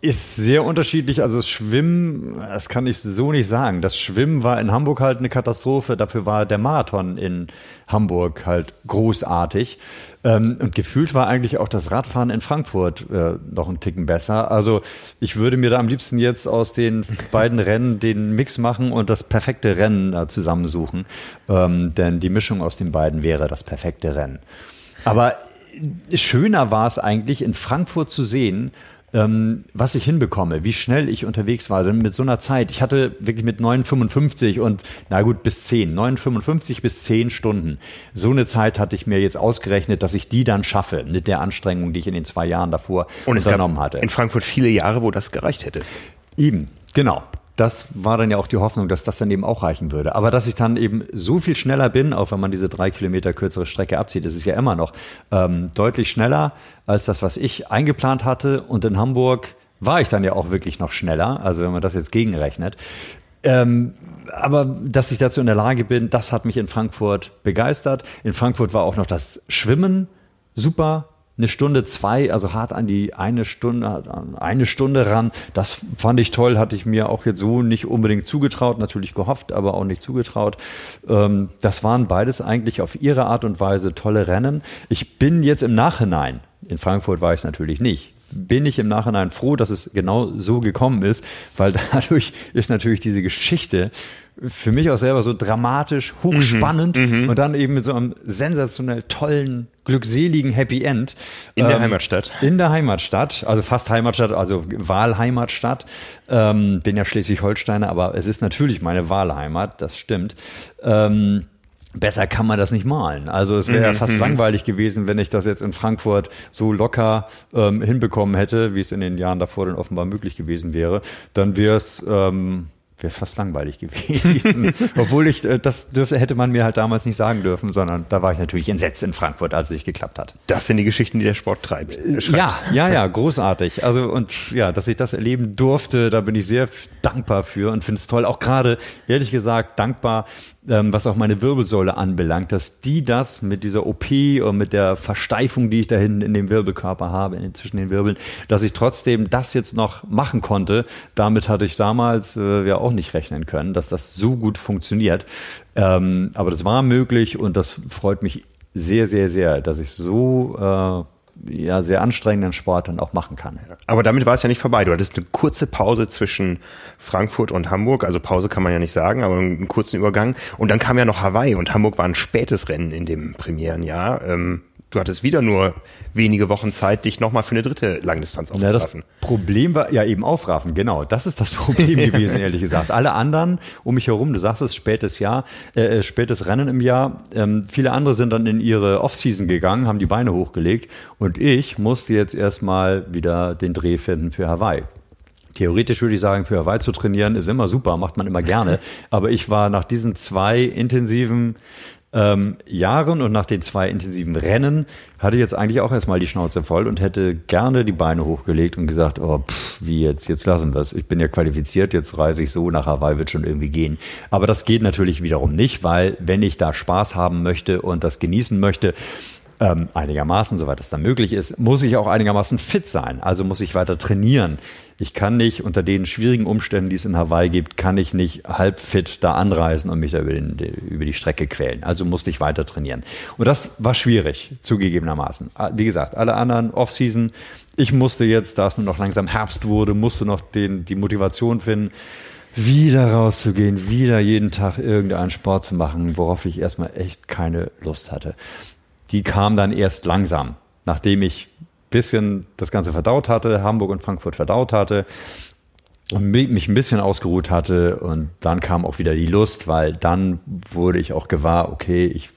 ist sehr unterschiedlich. Also das Schwimmen, das kann ich so nicht sagen. Das Schwimmen war in Hamburg halt eine Katastrophe. Dafür war der Marathon in Hamburg halt großartig. Ähm, und gefühlt war eigentlich auch das Radfahren in Frankfurt äh, noch ein Ticken besser. Also ich würde mir da am liebsten jetzt aus den [laughs] beiden Rennen den Mix machen und das perfekte Rennen äh, zusammensuchen. Ähm, denn die Mischung aus den beiden wäre das perfekte Rennen. Aber schöner war es eigentlich, in Frankfurt zu sehen, ähm, was ich hinbekomme, wie schnell ich unterwegs war. Denn mit so einer Zeit, ich hatte wirklich mit 9,55 und na gut, bis 10, 9,55 bis 10 Stunden. So eine Zeit hatte ich mir jetzt ausgerechnet, dass ich die dann schaffe, mit der Anstrengung, die ich in den zwei Jahren davor Und es gab unternommen hatte. in Frankfurt viele Jahre, wo das gereicht hätte. Eben, genau. Das war dann ja auch die Hoffnung, dass das dann eben auch reichen würde. Aber dass ich dann eben so viel schneller bin, auch wenn man diese drei Kilometer kürzere Strecke abzieht, ist es ja immer noch ähm, deutlich schneller als das, was ich eingeplant hatte. Und in Hamburg war ich dann ja auch wirklich noch schneller. Also wenn man das jetzt gegenrechnet. Ähm, aber dass ich dazu in der Lage bin, das hat mich in Frankfurt begeistert. In Frankfurt war auch noch das Schwimmen super. Eine Stunde, zwei, also hart an die eine Stunde, eine Stunde ran. Das fand ich toll, hatte ich mir auch jetzt so nicht unbedingt zugetraut, natürlich gehofft, aber auch nicht zugetraut. Ähm, das waren beides eigentlich auf ihre Art und Weise tolle Rennen. Ich bin jetzt im Nachhinein, in Frankfurt war ich es natürlich nicht, bin ich im Nachhinein froh, dass es genau so gekommen ist, weil [laughs] dadurch ist natürlich diese Geschichte für mich auch selber so dramatisch, hochspannend mhm, und dann eben mit so einem sensationell tollen, glückseligen Happy End. In der ähm, Heimatstadt. In der Heimatstadt, also fast Heimatstadt, also Wahlheimatstadt. Ähm, bin ja Schleswig-Holsteiner, aber es ist natürlich meine Wahlheimat, das stimmt. Ähm, Besser kann man das nicht malen. Also es wäre mhm, fast mhm. langweilig gewesen, wenn ich das jetzt in Frankfurt so locker ähm, hinbekommen hätte, wie es in den Jahren davor dann offenbar möglich gewesen wäre. Dann wäre es ähm, wäre es fast langweilig gewesen. [laughs] Obwohl ich, äh, das dürfte, hätte man mir halt damals nicht sagen dürfen, sondern da war ich natürlich entsetzt in Frankfurt, als es nicht geklappt hat. Das sind die Geschichten, die der Sport treibt. Äh, ja, ja, ja, großartig. Also und ja, dass ich das erleben durfte, da bin ich sehr dankbar für und finde es toll. Auch gerade, ehrlich gesagt, dankbar, ähm, was auch meine Wirbelsäule anbelangt, dass die das mit dieser OP und mit der Versteifung, die ich da hinten in dem Wirbelkörper habe, in, zwischen den Wirbeln, dass ich trotzdem das jetzt noch machen konnte. Damit hatte ich damals äh, ja auch nicht rechnen können, dass das so gut funktioniert. Ähm, aber das war möglich und das freut mich sehr, sehr, sehr, dass ich so äh, ja sehr anstrengenden Sport dann auch machen kann. Aber damit war es ja nicht vorbei. Du hattest eine kurze Pause zwischen Frankfurt und Hamburg. Also Pause kann man ja nicht sagen, aber einen kurzen Übergang. Und dann kam ja noch Hawaii und Hamburg war ein spätes Rennen in dem Premierenjahr. Ähm, du hattest wieder nur wenige Wochen Zeit, dich nochmal für eine dritte Langdistanz aufzuraffen. Ja, das Problem war ja eben aufraffen, genau. Das ist das Problem [laughs] gewesen, ehrlich gesagt. Alle anderen um mich herum, du sagst es, spätes Jahr, äh, äh, spätes Rennen im Jahr, ähm, viele andere sind dann in ihre Offseason gegangen, haben die Beine hochgelegt und ich musste jetzt erstmal wieder den Dreh finden für Hawaii. Theoretisch würde ich sagen, für Hawaii zu trainieren ist immer super, macht man immer gerne. [laughs] Aber ich war nach diesen zwei intensiven ähm, Jahren und nach den zwei intensiven Rennen hatte ich jetzt eigentlich auch erstmal die Schnauze voll und hätte gerne die Beine hochgelegt und gesagt, oh, pff, wie jetzt, jetzt lassen wir es. Ich bin ja qualifiziert, jetzt reise ich so nach Hawaii, wird schon irgendwie gehen. Aber das geht natürlich wiederum nicht, weil wenn ich da Spaß haben möchte und das genießen möchte, ähm, einigermaßen, soweit es dann möglich ist, muss ich auch einigermaßen fit sein. Also muss ich weiter trainieren. Ich kann nicht unter den schwierigen Umständen, die es in Hawaii gibt, kann ich nicht halb fit da anreisen und mich da über, den, über die Strecke quälen. Also musste ich weiter trainieren. Und das war schwierig, zugegebenermaßen. Ah, wie gesagt, alle anderen Offseason. Ich musste jetzt, da es nur noch langsam Herbst wurde, musste noch den, die Motivation finden, wieder rauszugehen, wieder jeden Tag irgendeinen Sport zu machen, worauf ich erstmal echt keine Lust hatte. Die kam dann erst langsam, nachdem ich bisschen das Ganze verdaut hatte, Hamburg und Frankfurt verdaut hatte und mich ein bisschen ausgeruht hatte und dann kam auch wieder die Lust, weil dann wurde ich auch gewahr, okay, ich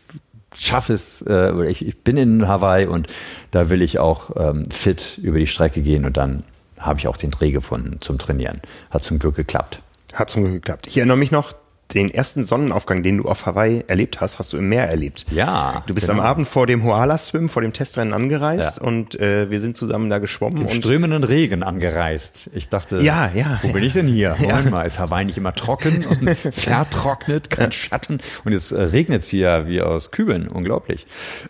schaffe es, äh, ich, ich bin in Hawaii und da will ich auch ähm, fit über die Strecke gehen und dann habe ich auch den Dreh gefunden zum Trainieren. Hat zum Glück geklappt. Hat zum Glück geklappt. Ich erinnere mich noch, den ersten Sonnenaufgang, den du auf Hawaii erlebt hast, hast du im Meer erlebt. Ja. Du bist genau. am Abend vor dem Hoala-Swim, vor dem Testrennen angereist ja. und äh, wir sind zusammen da geschwommen. Im strömenden Regen angereist. Ich dachte, ja, ja, wo ja. bin ich denn hier? Ja. Moment mal, ist Hawaii nicht immer trocken und [laughs] vertrocknet, kein Schatten? Und jetzt äh, regnet es hier wie aus Kübeln, unglaublich.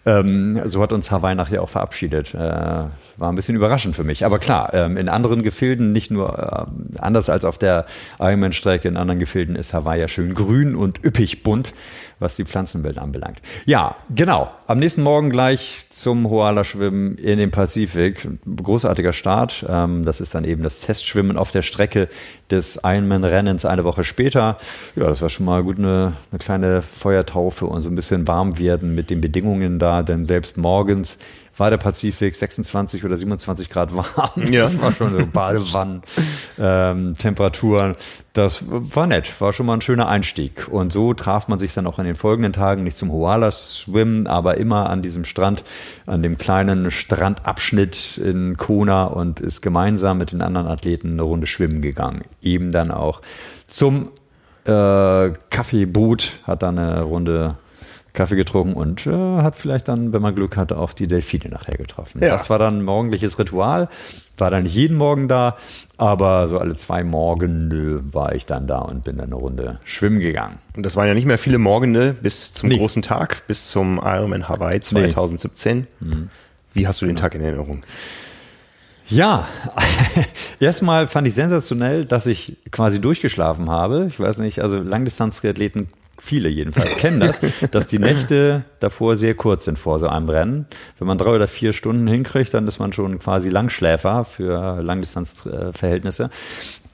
Ähm, so hat uns Hawaii nachher auch verabschiedet. Äh, war ein bisschen überraschend für mich. Aber klar, ähm, in anderen Gefilden, nicht nur äh, anders als auf der Ironman-Strecke, in anderen Gefilden ist Hawaii ja schön grün und üppig bunt, was die Pflanzenwelt anbelangt. Ja, genau. Am nächsten Morgen gleich zum Hoala-Schwimmen in den Pazifik. Großartiger Start. Ähm, das ist dann eben das Testschwimmen auf der Strecke des Ironman-Rennens eine Woche später. Ja, das war schon mal gut eine, eine kleine Feuertaufe und so ein bisschen warm werden mit den Bedingungen da, denn selbst morgens war der Pazifik 26 oder 27 Grad warm. Ja. Das war schon so Badewannen, ähm, Temperaturen. Das war nett, war schon mal ein schöner Einstieg. Und so traf man sich dann auch in den folgenden Tagen nicht zum Hoala Swim, aber immer an diesem Strand, an dem kleinen Strandabschnitt in Kona und ist gemeinsam mit den anderen Athleten eine Runde schwimmen gegangen. Eben dann auch zum äh, Kaffeeboot, hat dann eine Runde Kaffee getrunken und äh, hat vielleicht dann, wenn man Glück hatte, auch die Delfine nachher getroffen. Ja. Das war dann morgendliches Ritual. War dann nicht jeden Morgen da, aber so alle zwei Morgen war ich dann da und bin dann eine Runde schwimmen gegangen. Und das waren ja nicht mehr viele Morgende bis zum nee. großen Tag, bis zum Ironman Hawaii 2017. Nee. Mhm. Wie hast du den Tag in Erinnerung? Ja, [laughs] erstmal fand ich sensationell, dass ich quasi durchgeschlafen habe. Ich weiß nicht, also Langdistanztriathleten viele jedenfalls kennen das, [laughs] dass die Nächte davor sehr kurz sind vor so einem Rennen. Wenn man drei oder vier Stunden hinkriegt, dann ist man schon quasi Langschläfer für Langdistanzverhältnisse.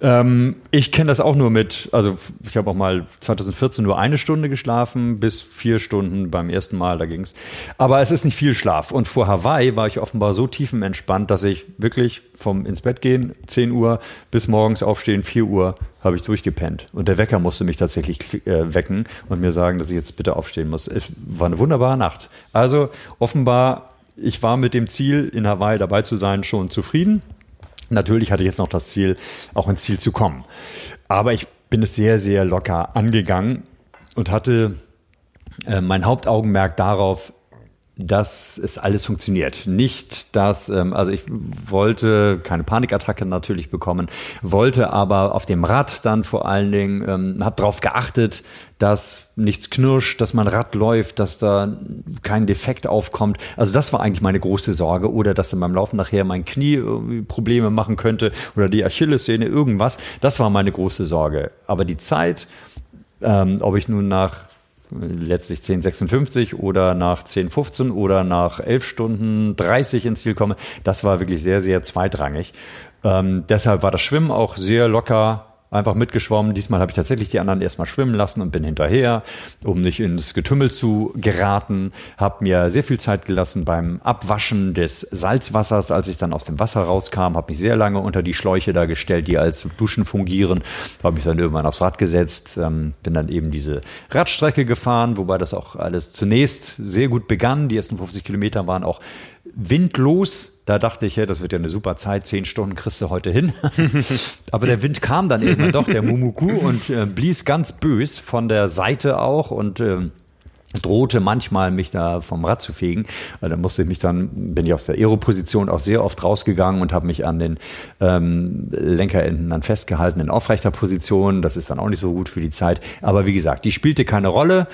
Ähm, ich kenne das auch nur mit, also ich habe auch mal 2014 nur eine Stunde geschlafen, bis vier Stunden beim ersten Mal, da ging's. Aber es ist nicht viel Schlaf. Und vor Hawaii war ich offenbar so tiefenentspannt, dass ich wirklich vom ins Bett gehen, 10 Uhr, bis morgens aufstehen, 4 Uhr, habe ich durchgepennt. Und der Wecker musste mich tatsächlich äh, wecken und mir sagen, dass ich jetzt bitte aufstehen muss. Es war eine wunderbare Nacht. Also offenbar, ich war mit dem Ziel, in Hawaii dabei zu sein, schon zufrieden. Natürlich hatte ich jetzt noch das Ziel, auch ins Ziel zu kommen. Aber ich bin es sehr, sehr locker angegangen und hatte äh, mein Hauptaugenmerk darauf, dass es alles funktioniert. Nicht, dass, ähm, also ich wollte keine Panikattacke natürlich bekommen, wollte aber auf dem Rad dann vor allen Dingen, ähm, habe darauf geachtet, dass nichts knirscht, dass mein Rad läuft, dass da kein Defekt aufkommt. Also das war eigentlich meine große Sorge oder dass in meinem Laufen nachher mein Knie Probleme machen könnte oder die Achillessehne, irgendwas. Das war meine große Sorge. Aber die Zeit, ähm, ob ich nun nach letztlich 10,56 oder nach 10,15 oder nach 11 Stunden 30 ins Ziel komme, das war wirklich sehr, sehr zweitrangig. Ähm, deshalb war das Schwimmen auch sehr locker einfach mitgeschwommen. Diesmal habe ich tatsächlich die anderen erstmal schwimmen lassen und bin hinterher, um nicht ins Getümmel zu geraten. Habe mir sehr viel Zeit gelassen beim Abwaschen des Salzwassers, als ich dann aus dem Wasser rauskam. Habe mich sehr lange unter die Schläuche da gestellt, die als Duschen fungieren. Habe mich dann irgendwann aufs Rad gesetzt, ähm, bin dann eben diese Radstrecke gefahren, wobei das auch alles zunächst sehr gut begann. Die ersten 50 Kilometer waren auch windlos. Da dachte ich, ja, das wird ja eine super Zeit, zehn Stunden kriegst du heute hin. [laughs] Aber der Wind kam dann irgendwann doch, der Mumuku, und äh, blies ganz bös von der Seite auch und äh, drohte manchmal mich da vom Rad zu fegen. Da musste ich mich dann, bin ich aus der Aeroposition auch sehr oft rausgegangen und habe mich an den ähm, Lenkerenden dann festgehalten in aufrechter Position. Das ist dann auch nicht so gut für die Zeit. Aber wie gesagt, die spielte keine Rolle.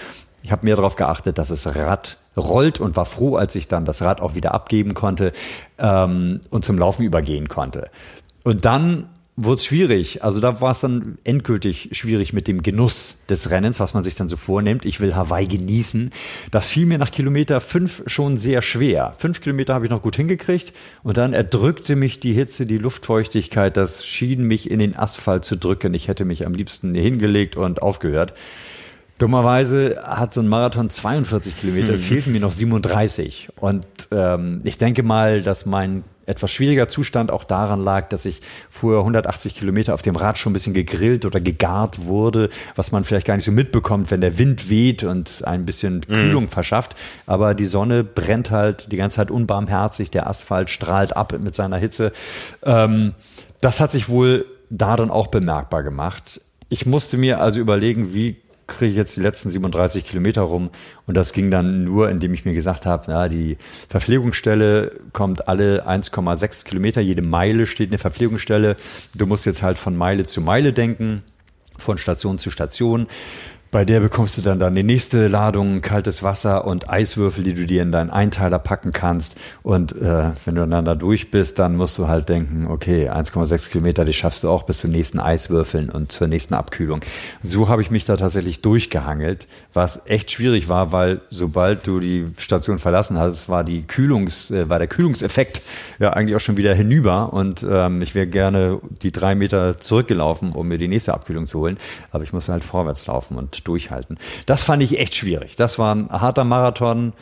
Ich habe mehr darauf geachtet, dass das Rad rollt und war froh, als ich dann das Rad auch wieder abgeben konnte ähm, und zum Laufen übergehen konnte. Und dann wurde es schwierig. Also da war es dann endgültig schwierig mit dem Genuss des Rennens, was man sich dann so vornimmt. Ich will Hawaii genießen. Das fiel mir nach Kilometer fünf schon sehr schwer. Fünf Kilometer habe ich noch gut hingekriegt und dann erdrückte mich die Hitze, die Luftfeuchtigkeit. Das schien mich in den Asphalt zu drücken. Ich hätte mich am liebsten hingelegt und aufgehört. Dummerweise hat so ein Marathon 42 Kilometer, es hm. fehlten mir noch 37. Und ähm, ich denke mal, dass mein etwas schwieriger Zustand auch daran lag, dass ich vorher 180 Kilometer auf dem Rad schon ein bisschen gegrillt oder gegart wurde, was man vielleicht gar nicht so mitbekommt, wenn der Wind weht und ein bisschen hm. Kühlung mhm. verschafft. Aber die Sonne brennt halt die ganze Zeit unbarmherzig, der Asphalt strahlt ab mit seiner Hitze. Ähm, das hat sich wohl darin auch bemerkbar gemacht. Ich musste mir also überlegen, wie kriege ich jetzt die letzten 37 Kilometer rum. Und das ging dann nur, indem ich mir gesagt habe, na, die Verpflegungsstelle kommt alle 1,6 Kilometer, jede Meile steht eine Verpflegungsstelle. Du musst jetzt halt von Meile zu Meile denken, von Station zu Station. Bei der bekommst du dann, dann die nächste Ladung kaltes Wasser und Eiswürfel, die du dir in deinen Einteiler packen kannst. Und äh, wenn du dann da durch bist, dann musst du halt denken, okay, 1,6 Kilometer, die schaffst du auch bis zur nächsten Eiswürfeln und zur nächsten Abkühlung. So habe ich mich da tatsächlich durchgehangelt, was echt schwierig war, weil sobald du die Station verlassen hast, war die Kühlungs, äh, war der Kühlungseffekt ja eigentlich auch schon wieder hinüber und ähm, ich wäre gerne die drei Meter zurückgelaufen, um mir die nächste Abkühlung zu holen. Aber ich musste halt vorwärts laufen und durchhalten. Das fand ich echt schwierig. Das war ein harter Marathon,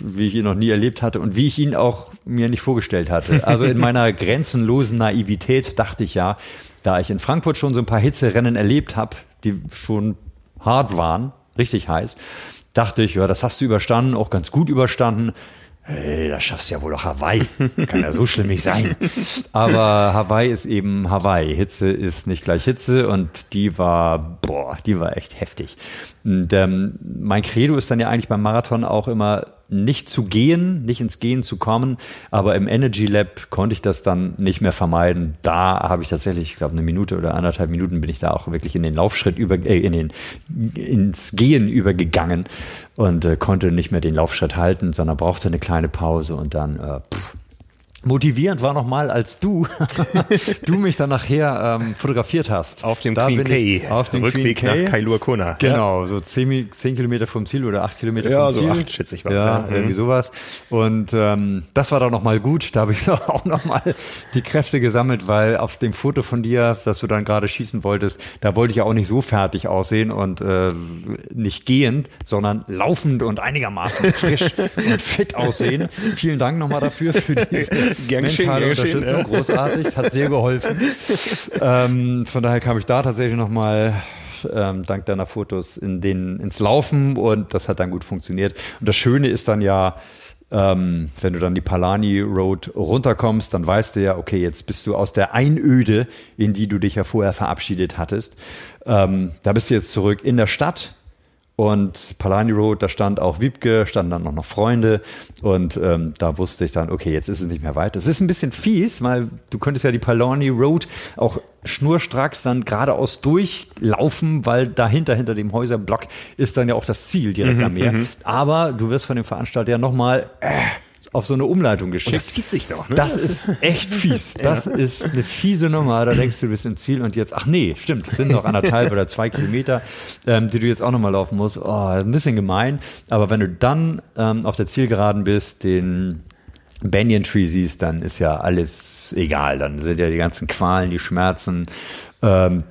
wie ich ihn noch nie erlebt hatte und wie ich ihn auch mir nicht vorgestellt hatte. [laughs] Also in meiner grenzenlosen Naivität dachte ich ja, da ich in Frankfurt schon so ein paar Hitzerennen erlebt habe, die schon hart waren, richtig heiß, dachte ich, ja, das hast du überstanden, auch ganz gut überstanden. Hey, das schaffst ja wohl doch Hawaii. Kann ja so schlimm nicht sein. Aber Hawaii ist eben Hawaii. Hitze ist nicht gleich Hitze und die war, boah, die war echt heftig. Und, ähm, mein Credo ist dann ja eigentlich beim Marathon auch immer nicht zu gehen, nicht ins Gehen zu kommen, aber im Energy Lab konnte ich das dann nicht mehr vermeiden. Da habe ich tatsächlich, ich glaube, eine Minute oder anderthalb Minuten bin ich da auch wirklich in den Laufschritt über, äh, in den, ins Gehen übergegangen und äh, konnte nicht mehr den Laufschritt halten, sondern brauchte eine kleine Pause und dann äh, pff, Motivierend war nochmal, als du, [laughs] du mich dann nachher ähm, fotografiert hast. Auf dem da Queen K. Auf dem Rückweg Queen nach Kailua Kona. Genau, so zehn, zehn Kilometer vom Ziel oder acht Kilometer ja, vom Ziel. Ja, so acht schätze ich. War ja, ja, irgendwie sowas. Und ähm, das war dann nochmal gut. Da habe ich [laughs] auch nochmal die Kräfte gesammelt, weil auf dem Foto von dir, das du dann gerade schießen wolltest, da wollte ich ja auch nicht so fertig aussehen und äh, nicht gehend, sondern laufend und einigermaßen frisch [laughs] und fit aussehen. Vielen Dank nochmal dafür, für diese Gern geschehen, mentale Unterstützung, ja. großartig, hat sehr geholfen. [laughs] ähm, von daher kam ich da tatsächlich nochmal ähm, dank deiner Fotos in den, ins Laufen und das hat dann gut funktioniert. Und das Schöne ist dann ja, ähm, wenn du dann die Palani Road runterkommst, dann weißt du ja, okay, jetzt bist du aus der Einöde, in die du dich ja vorher verabschiedet hattest. Ähm, da bist du jetzt zurück in der Stadt und Palani Road, da stand auch Wiebke, standen dann noch, noch Freunde und ähm, da wusste ich dann, okay, jetzt ist es nicht mehr weit. Es ist ein bisschen fies, weil du könntest ja die Palani Road auch schnurstracks dann geradeaus durchlaufen, weil dahinter, hinter dem Häuserblock ist dann ja auch das Ziel direkt mhm, am Meer. Mhm. Aber du wirst von dem Veranstalter ja nochmal äh, auf so eine Umleitung geschickt. Und das zieht sich doch, ne? Das ist [laughs] echt fies. Das ja. ist eine fiese Nummer. Da denkst du, du bist im Ziel und jetzt, ach nee, stimmt, es sind noch anderthalb oder zwei Kilometer, ähm, die du jetzt auch nochmal laufen musst. Oh, ein bisschen gemein. Aber wenn du dann ähm, auf der Zielgeraden bist, den Banyan Tree siehst, dann ist ja alles egal. Dann sind ja die ganzen Qualen, die Schmerzen ähm,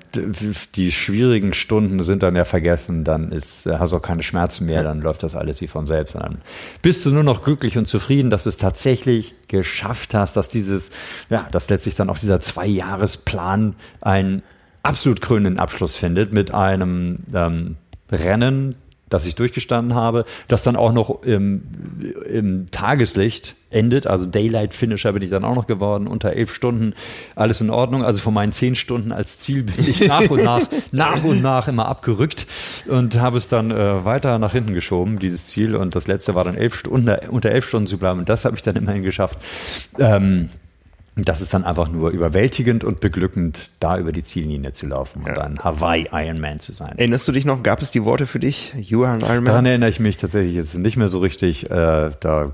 die schwierigen Stunden sind dann ja vergessen, dann ist, äh, hast du auch keine Schmerzen mehr, dann läuft das alles wie von selbst. Dann bist du nur noch glücklich und zufrieden, dass du es tatsächlich geschafft hast, dass dieses, ja, dass letztlich dann auch dieser Zwei-Jahres-Plan einen absolut krönenden Abschluss findet mit einem ähm, Rennen, das ich durchgestanden habe, das dann auch noch im, im Tageslicht endet, also Daylight Finisher bin ich dann auch noch geworden, unter elf Stunden, alles in Ordnung. Also von meinen zehn Stunden als Ziel bin ich nach und nach, [laughs] nach und nach immer abgerückt und habe es dann äh, weiter nach hinten geschoben, dieses Ziel. Und das letzte war dann elf Stunden, unter elf Stunden zu bleiben. Und das habe ich dann immerhin geschafft. Ähm, das ist dann einfach nur überwältigend und beglückend, da über die Ziellinie zu laufen und ja. ein Hawaii Ironman zu sein. Erinnerst du dich noch, gab es die Worte für dich? You are an Ironman? Daran erinnere ich mich tatsächlich jetzt nicht mehr so richtig. Äh, da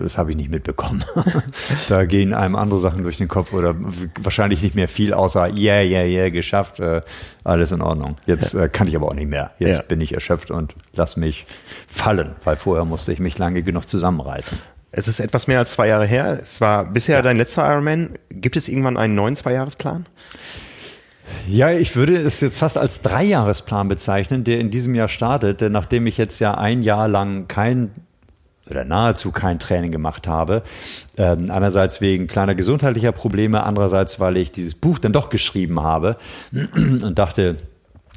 das habe ich nicht mitbekommen. [laughs] da gehen einem andere Sachen durch den Kopf oder wahrscheinlich nicht mehr viel, außer yeah, yeah, yeah, geschafft, äh, alles in Ordnung. Jetzt äh, kann ich aber auch nicht mehr. Jetzt ja. bin ich erschöpft und lass mich fallen, weil vorher musste ich mich lange genug zusammenreißen. Es ist etwas mehr als zwei Jahre her. Es war bisher ja. dein letzter Ironman. Gibt es irgendwann einen neuen Zweijahresplan? Ja, ich würde es jetzt fast als Dreijahresplan bezeichnen, der in diesem Jahr startet, denn nachdem ich jetzt ja ein Jahr lang kein oder nahezu kein Training gemacht habe. Ähm, einerseits wegen kleiner gesundheitlicher Probleme, andererseits, weil ich dieses Buch dann doch geschrieben habe [clears throat] und dachte,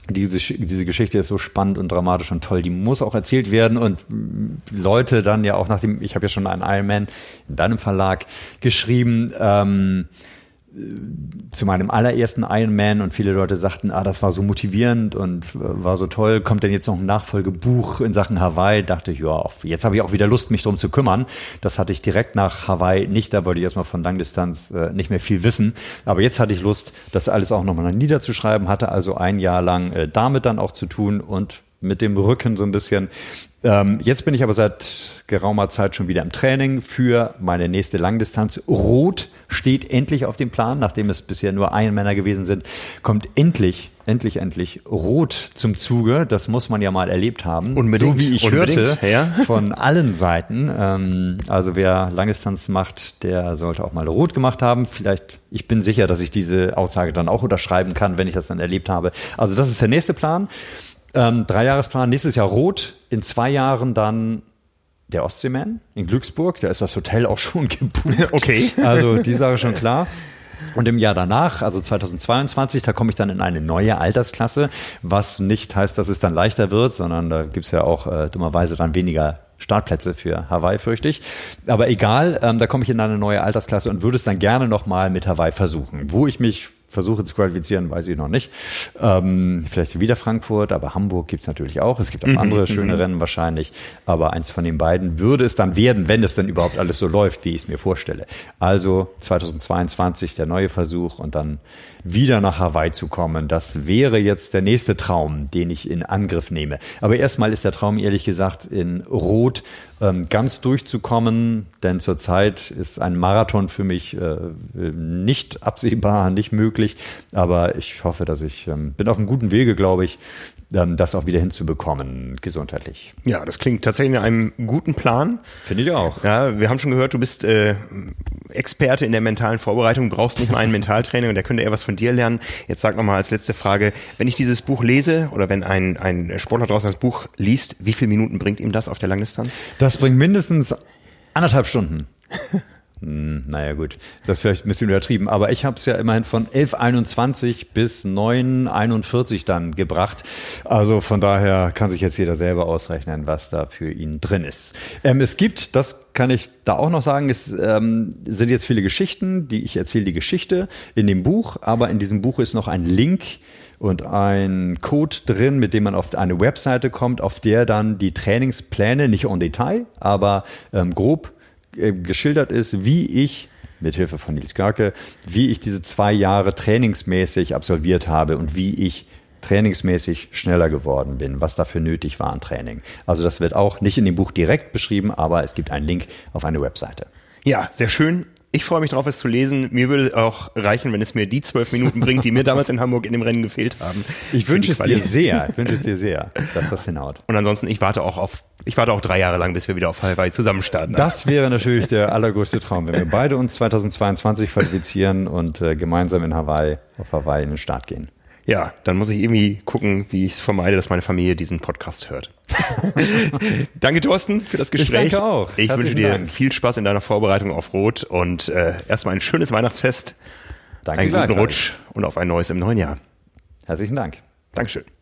diese, diese Geschichte ist so spannend und dramatisch und toll, die muss auch erzählt werden und Leute dann ja auch nach dem, ich habe ja schon einen Ironman in deinem Verlag geschrieben, ähm, zu meinem allerersten Ironman und viele Leute sagten, ah, das war so motivierend und war so toll. Kommt denn jetzt noch ein Nachfolgebuch in Sachen Hawaii? Dachte ich, ja, jetzt habe ich auch wieder Lust, mich drum zu kümmern. Das hatte ich direkt nach Hawaii nicht, da wollte ich erstmal von Langdistanz äh, nicht mehr viel wissen. Aber jetzt hatte ich Lust, das alles auch nochmal niederzuschreiben, hatte also ein Jahr lang äh, damit dann auch zu tun und mit dem Rücken so ein bisschen ähm, jetzt bin ich aber seit geraumer Zeit schon wieder im Training für meine nächste Langdistanz. Rot steht endlich auf dem Plan, nachdem es bisher nur Männer gewesen sind, kommt endlich, endlich, endlich Rot zum Zuge. Das muss man ja mal erlebt haben. Unbedingt. So wie ich Unbedingt, hörte ja. [laughs] von allen Seiten. Ähm, also wer Langdistanz macht, der sollte auch mal Rot gemacht haben. Vielleicht, ich bin sicher, dass ich diese Aussage dann auch unterschreiben kann, wenn ich das dann erlebt habe. Also das ist der nächste Plan. Ähm, Dreijahresplan, nächstes Jahr Rot, in zwei Jahren dann der Ostseeman in Glücksburg. Da ist das Hotel auch schon [laughs] gebucht. [laughs] Okay. Also die Sache schon klar. Und im Jahr danach, also 2022, da komme ich dann in eine neue Altersklasse, was nicht heißt, dass es dann leichter wird, sondern da gibt's ja auch äh, dummerweise dann weniger Startplätze für Hawaii, fürchte ich. Aber egal, ähm, da komme ich in eine neue Altersklasse und würde es dann gerne nochmal mit Hawaii versuchen. Wo ich mich versuche zu qualifizieren, weiß ich noch nicht. Ähm, vielleicht wieder Frankfurt, aber Hamburg gibt's natürlich auch. Es gibt auch mhm, andere schöne mhm. Rennen wahrscheinlich. Aber eins von den beiden würde es dann werden, wenn es dann überhaupt alles so läuft, wie ich es mir vorstelle. Also 2022 der neue Versuch und dann wieder nach Hawaii zu kommen. Das wäre jetzt der nächste Traum, den ich in Angriff nehme. Aber erstmal ist der Traum ehrlich gesagt in Rot ähm, ganz durchzukommen, denn zurzeit ist ein Marathon für mich äh, nicht absehbar, nicht möglich. Aber ich hoffe, dass ich ähm, bin auf einem guten Wege, glaube ich, ähm, das auch wieder hinzubekommen, gesundheitlich. Ja, das klingt tatsächlich nach einem guten Plan. Finde ich auch. Ja, wir haben schon gehört, du bist äh, Experte in der mentalen Vorbereitung, brauchst nicht mal einen [laughs] Mentaltrainer und der könnte eher was von dir lernen. Jetzt sag nochmal als letzte Frage, wenn ich dieses Buch lese oder wenn ein, ein Sportler draußen das Buch liest, wie viele Minuten bringt ihm das auf der Langdistanz? Das bringt mindestens anderthalb Stunden. [laughs] Hm, naja gut, das ist vielleicht ein bisschen übertrieben, aber ich habe es ja immerhin von 11.21 bis 9.41 dann gebracht. Also von daher kann sich jetzt jeder selber ausrechnen, was da für ihn drin ist. Ähm, es gibt, das kann ich da auch noch sagen, es ähm, sind jetzt viele Geschichten, die ich erzähle die Geschichte in dem Buch, aber in diesem Buch ist noch ein Link und ein Code drin, mit dem man auf eine Webseite kommt, auf der dann die Trainingspläne, nicht en Detail, aber ähm, grob äh, geschildert ist, wie ich mit Hilfe von Nils Garke, wie ich diese zwei Jahre trainingsmäßig absolviert habe und wie ich trainingsmäßig schneller geworden bin, was dafür nötig war an Training. Also das wird auch nicht in dem Buch direkt beschrieben, aber es gibt einen Link auf eine Webseite. Ja, sehr schön. Ich freue mich drauf, es zu lesen. Mir würde auch reichen, wenn es mir die zwölf Minuten bringt, die mir damals in Hamburg in dem Rennen gefehlt haben. Ich wünsche es dir sehr. Ich wünsche es dir sehr, dass das hinhaut. Und ansonsten, ich warte auch auf, ich warte auch drei Jahre lang, bis wir wieder auf Hawaii zusammen starten. Das wäre natürlich der allergrößte Traum, wenn wir beide uns 2022 qualifizieren und äh, gemeinsam in Hawaii, auf Hawaii in den Start gehen. Ja, dann muss ich irgendwie gucken, wie ich es vermeide, dass meine Familie diesen Podcast hört. [laughs] danke, Thorsten, für das Gespräch. Ich danke auch. Ich Herzlichen wünsche dir Dank. viel Spaß in deiner Vorbereitung auf Rot und äh, erstmal ein schönes Weihnachtsfest. Danke einen guten Rutsch und auf ein neues im neuen Jahr. Herzlichen Dank. Dankeschön.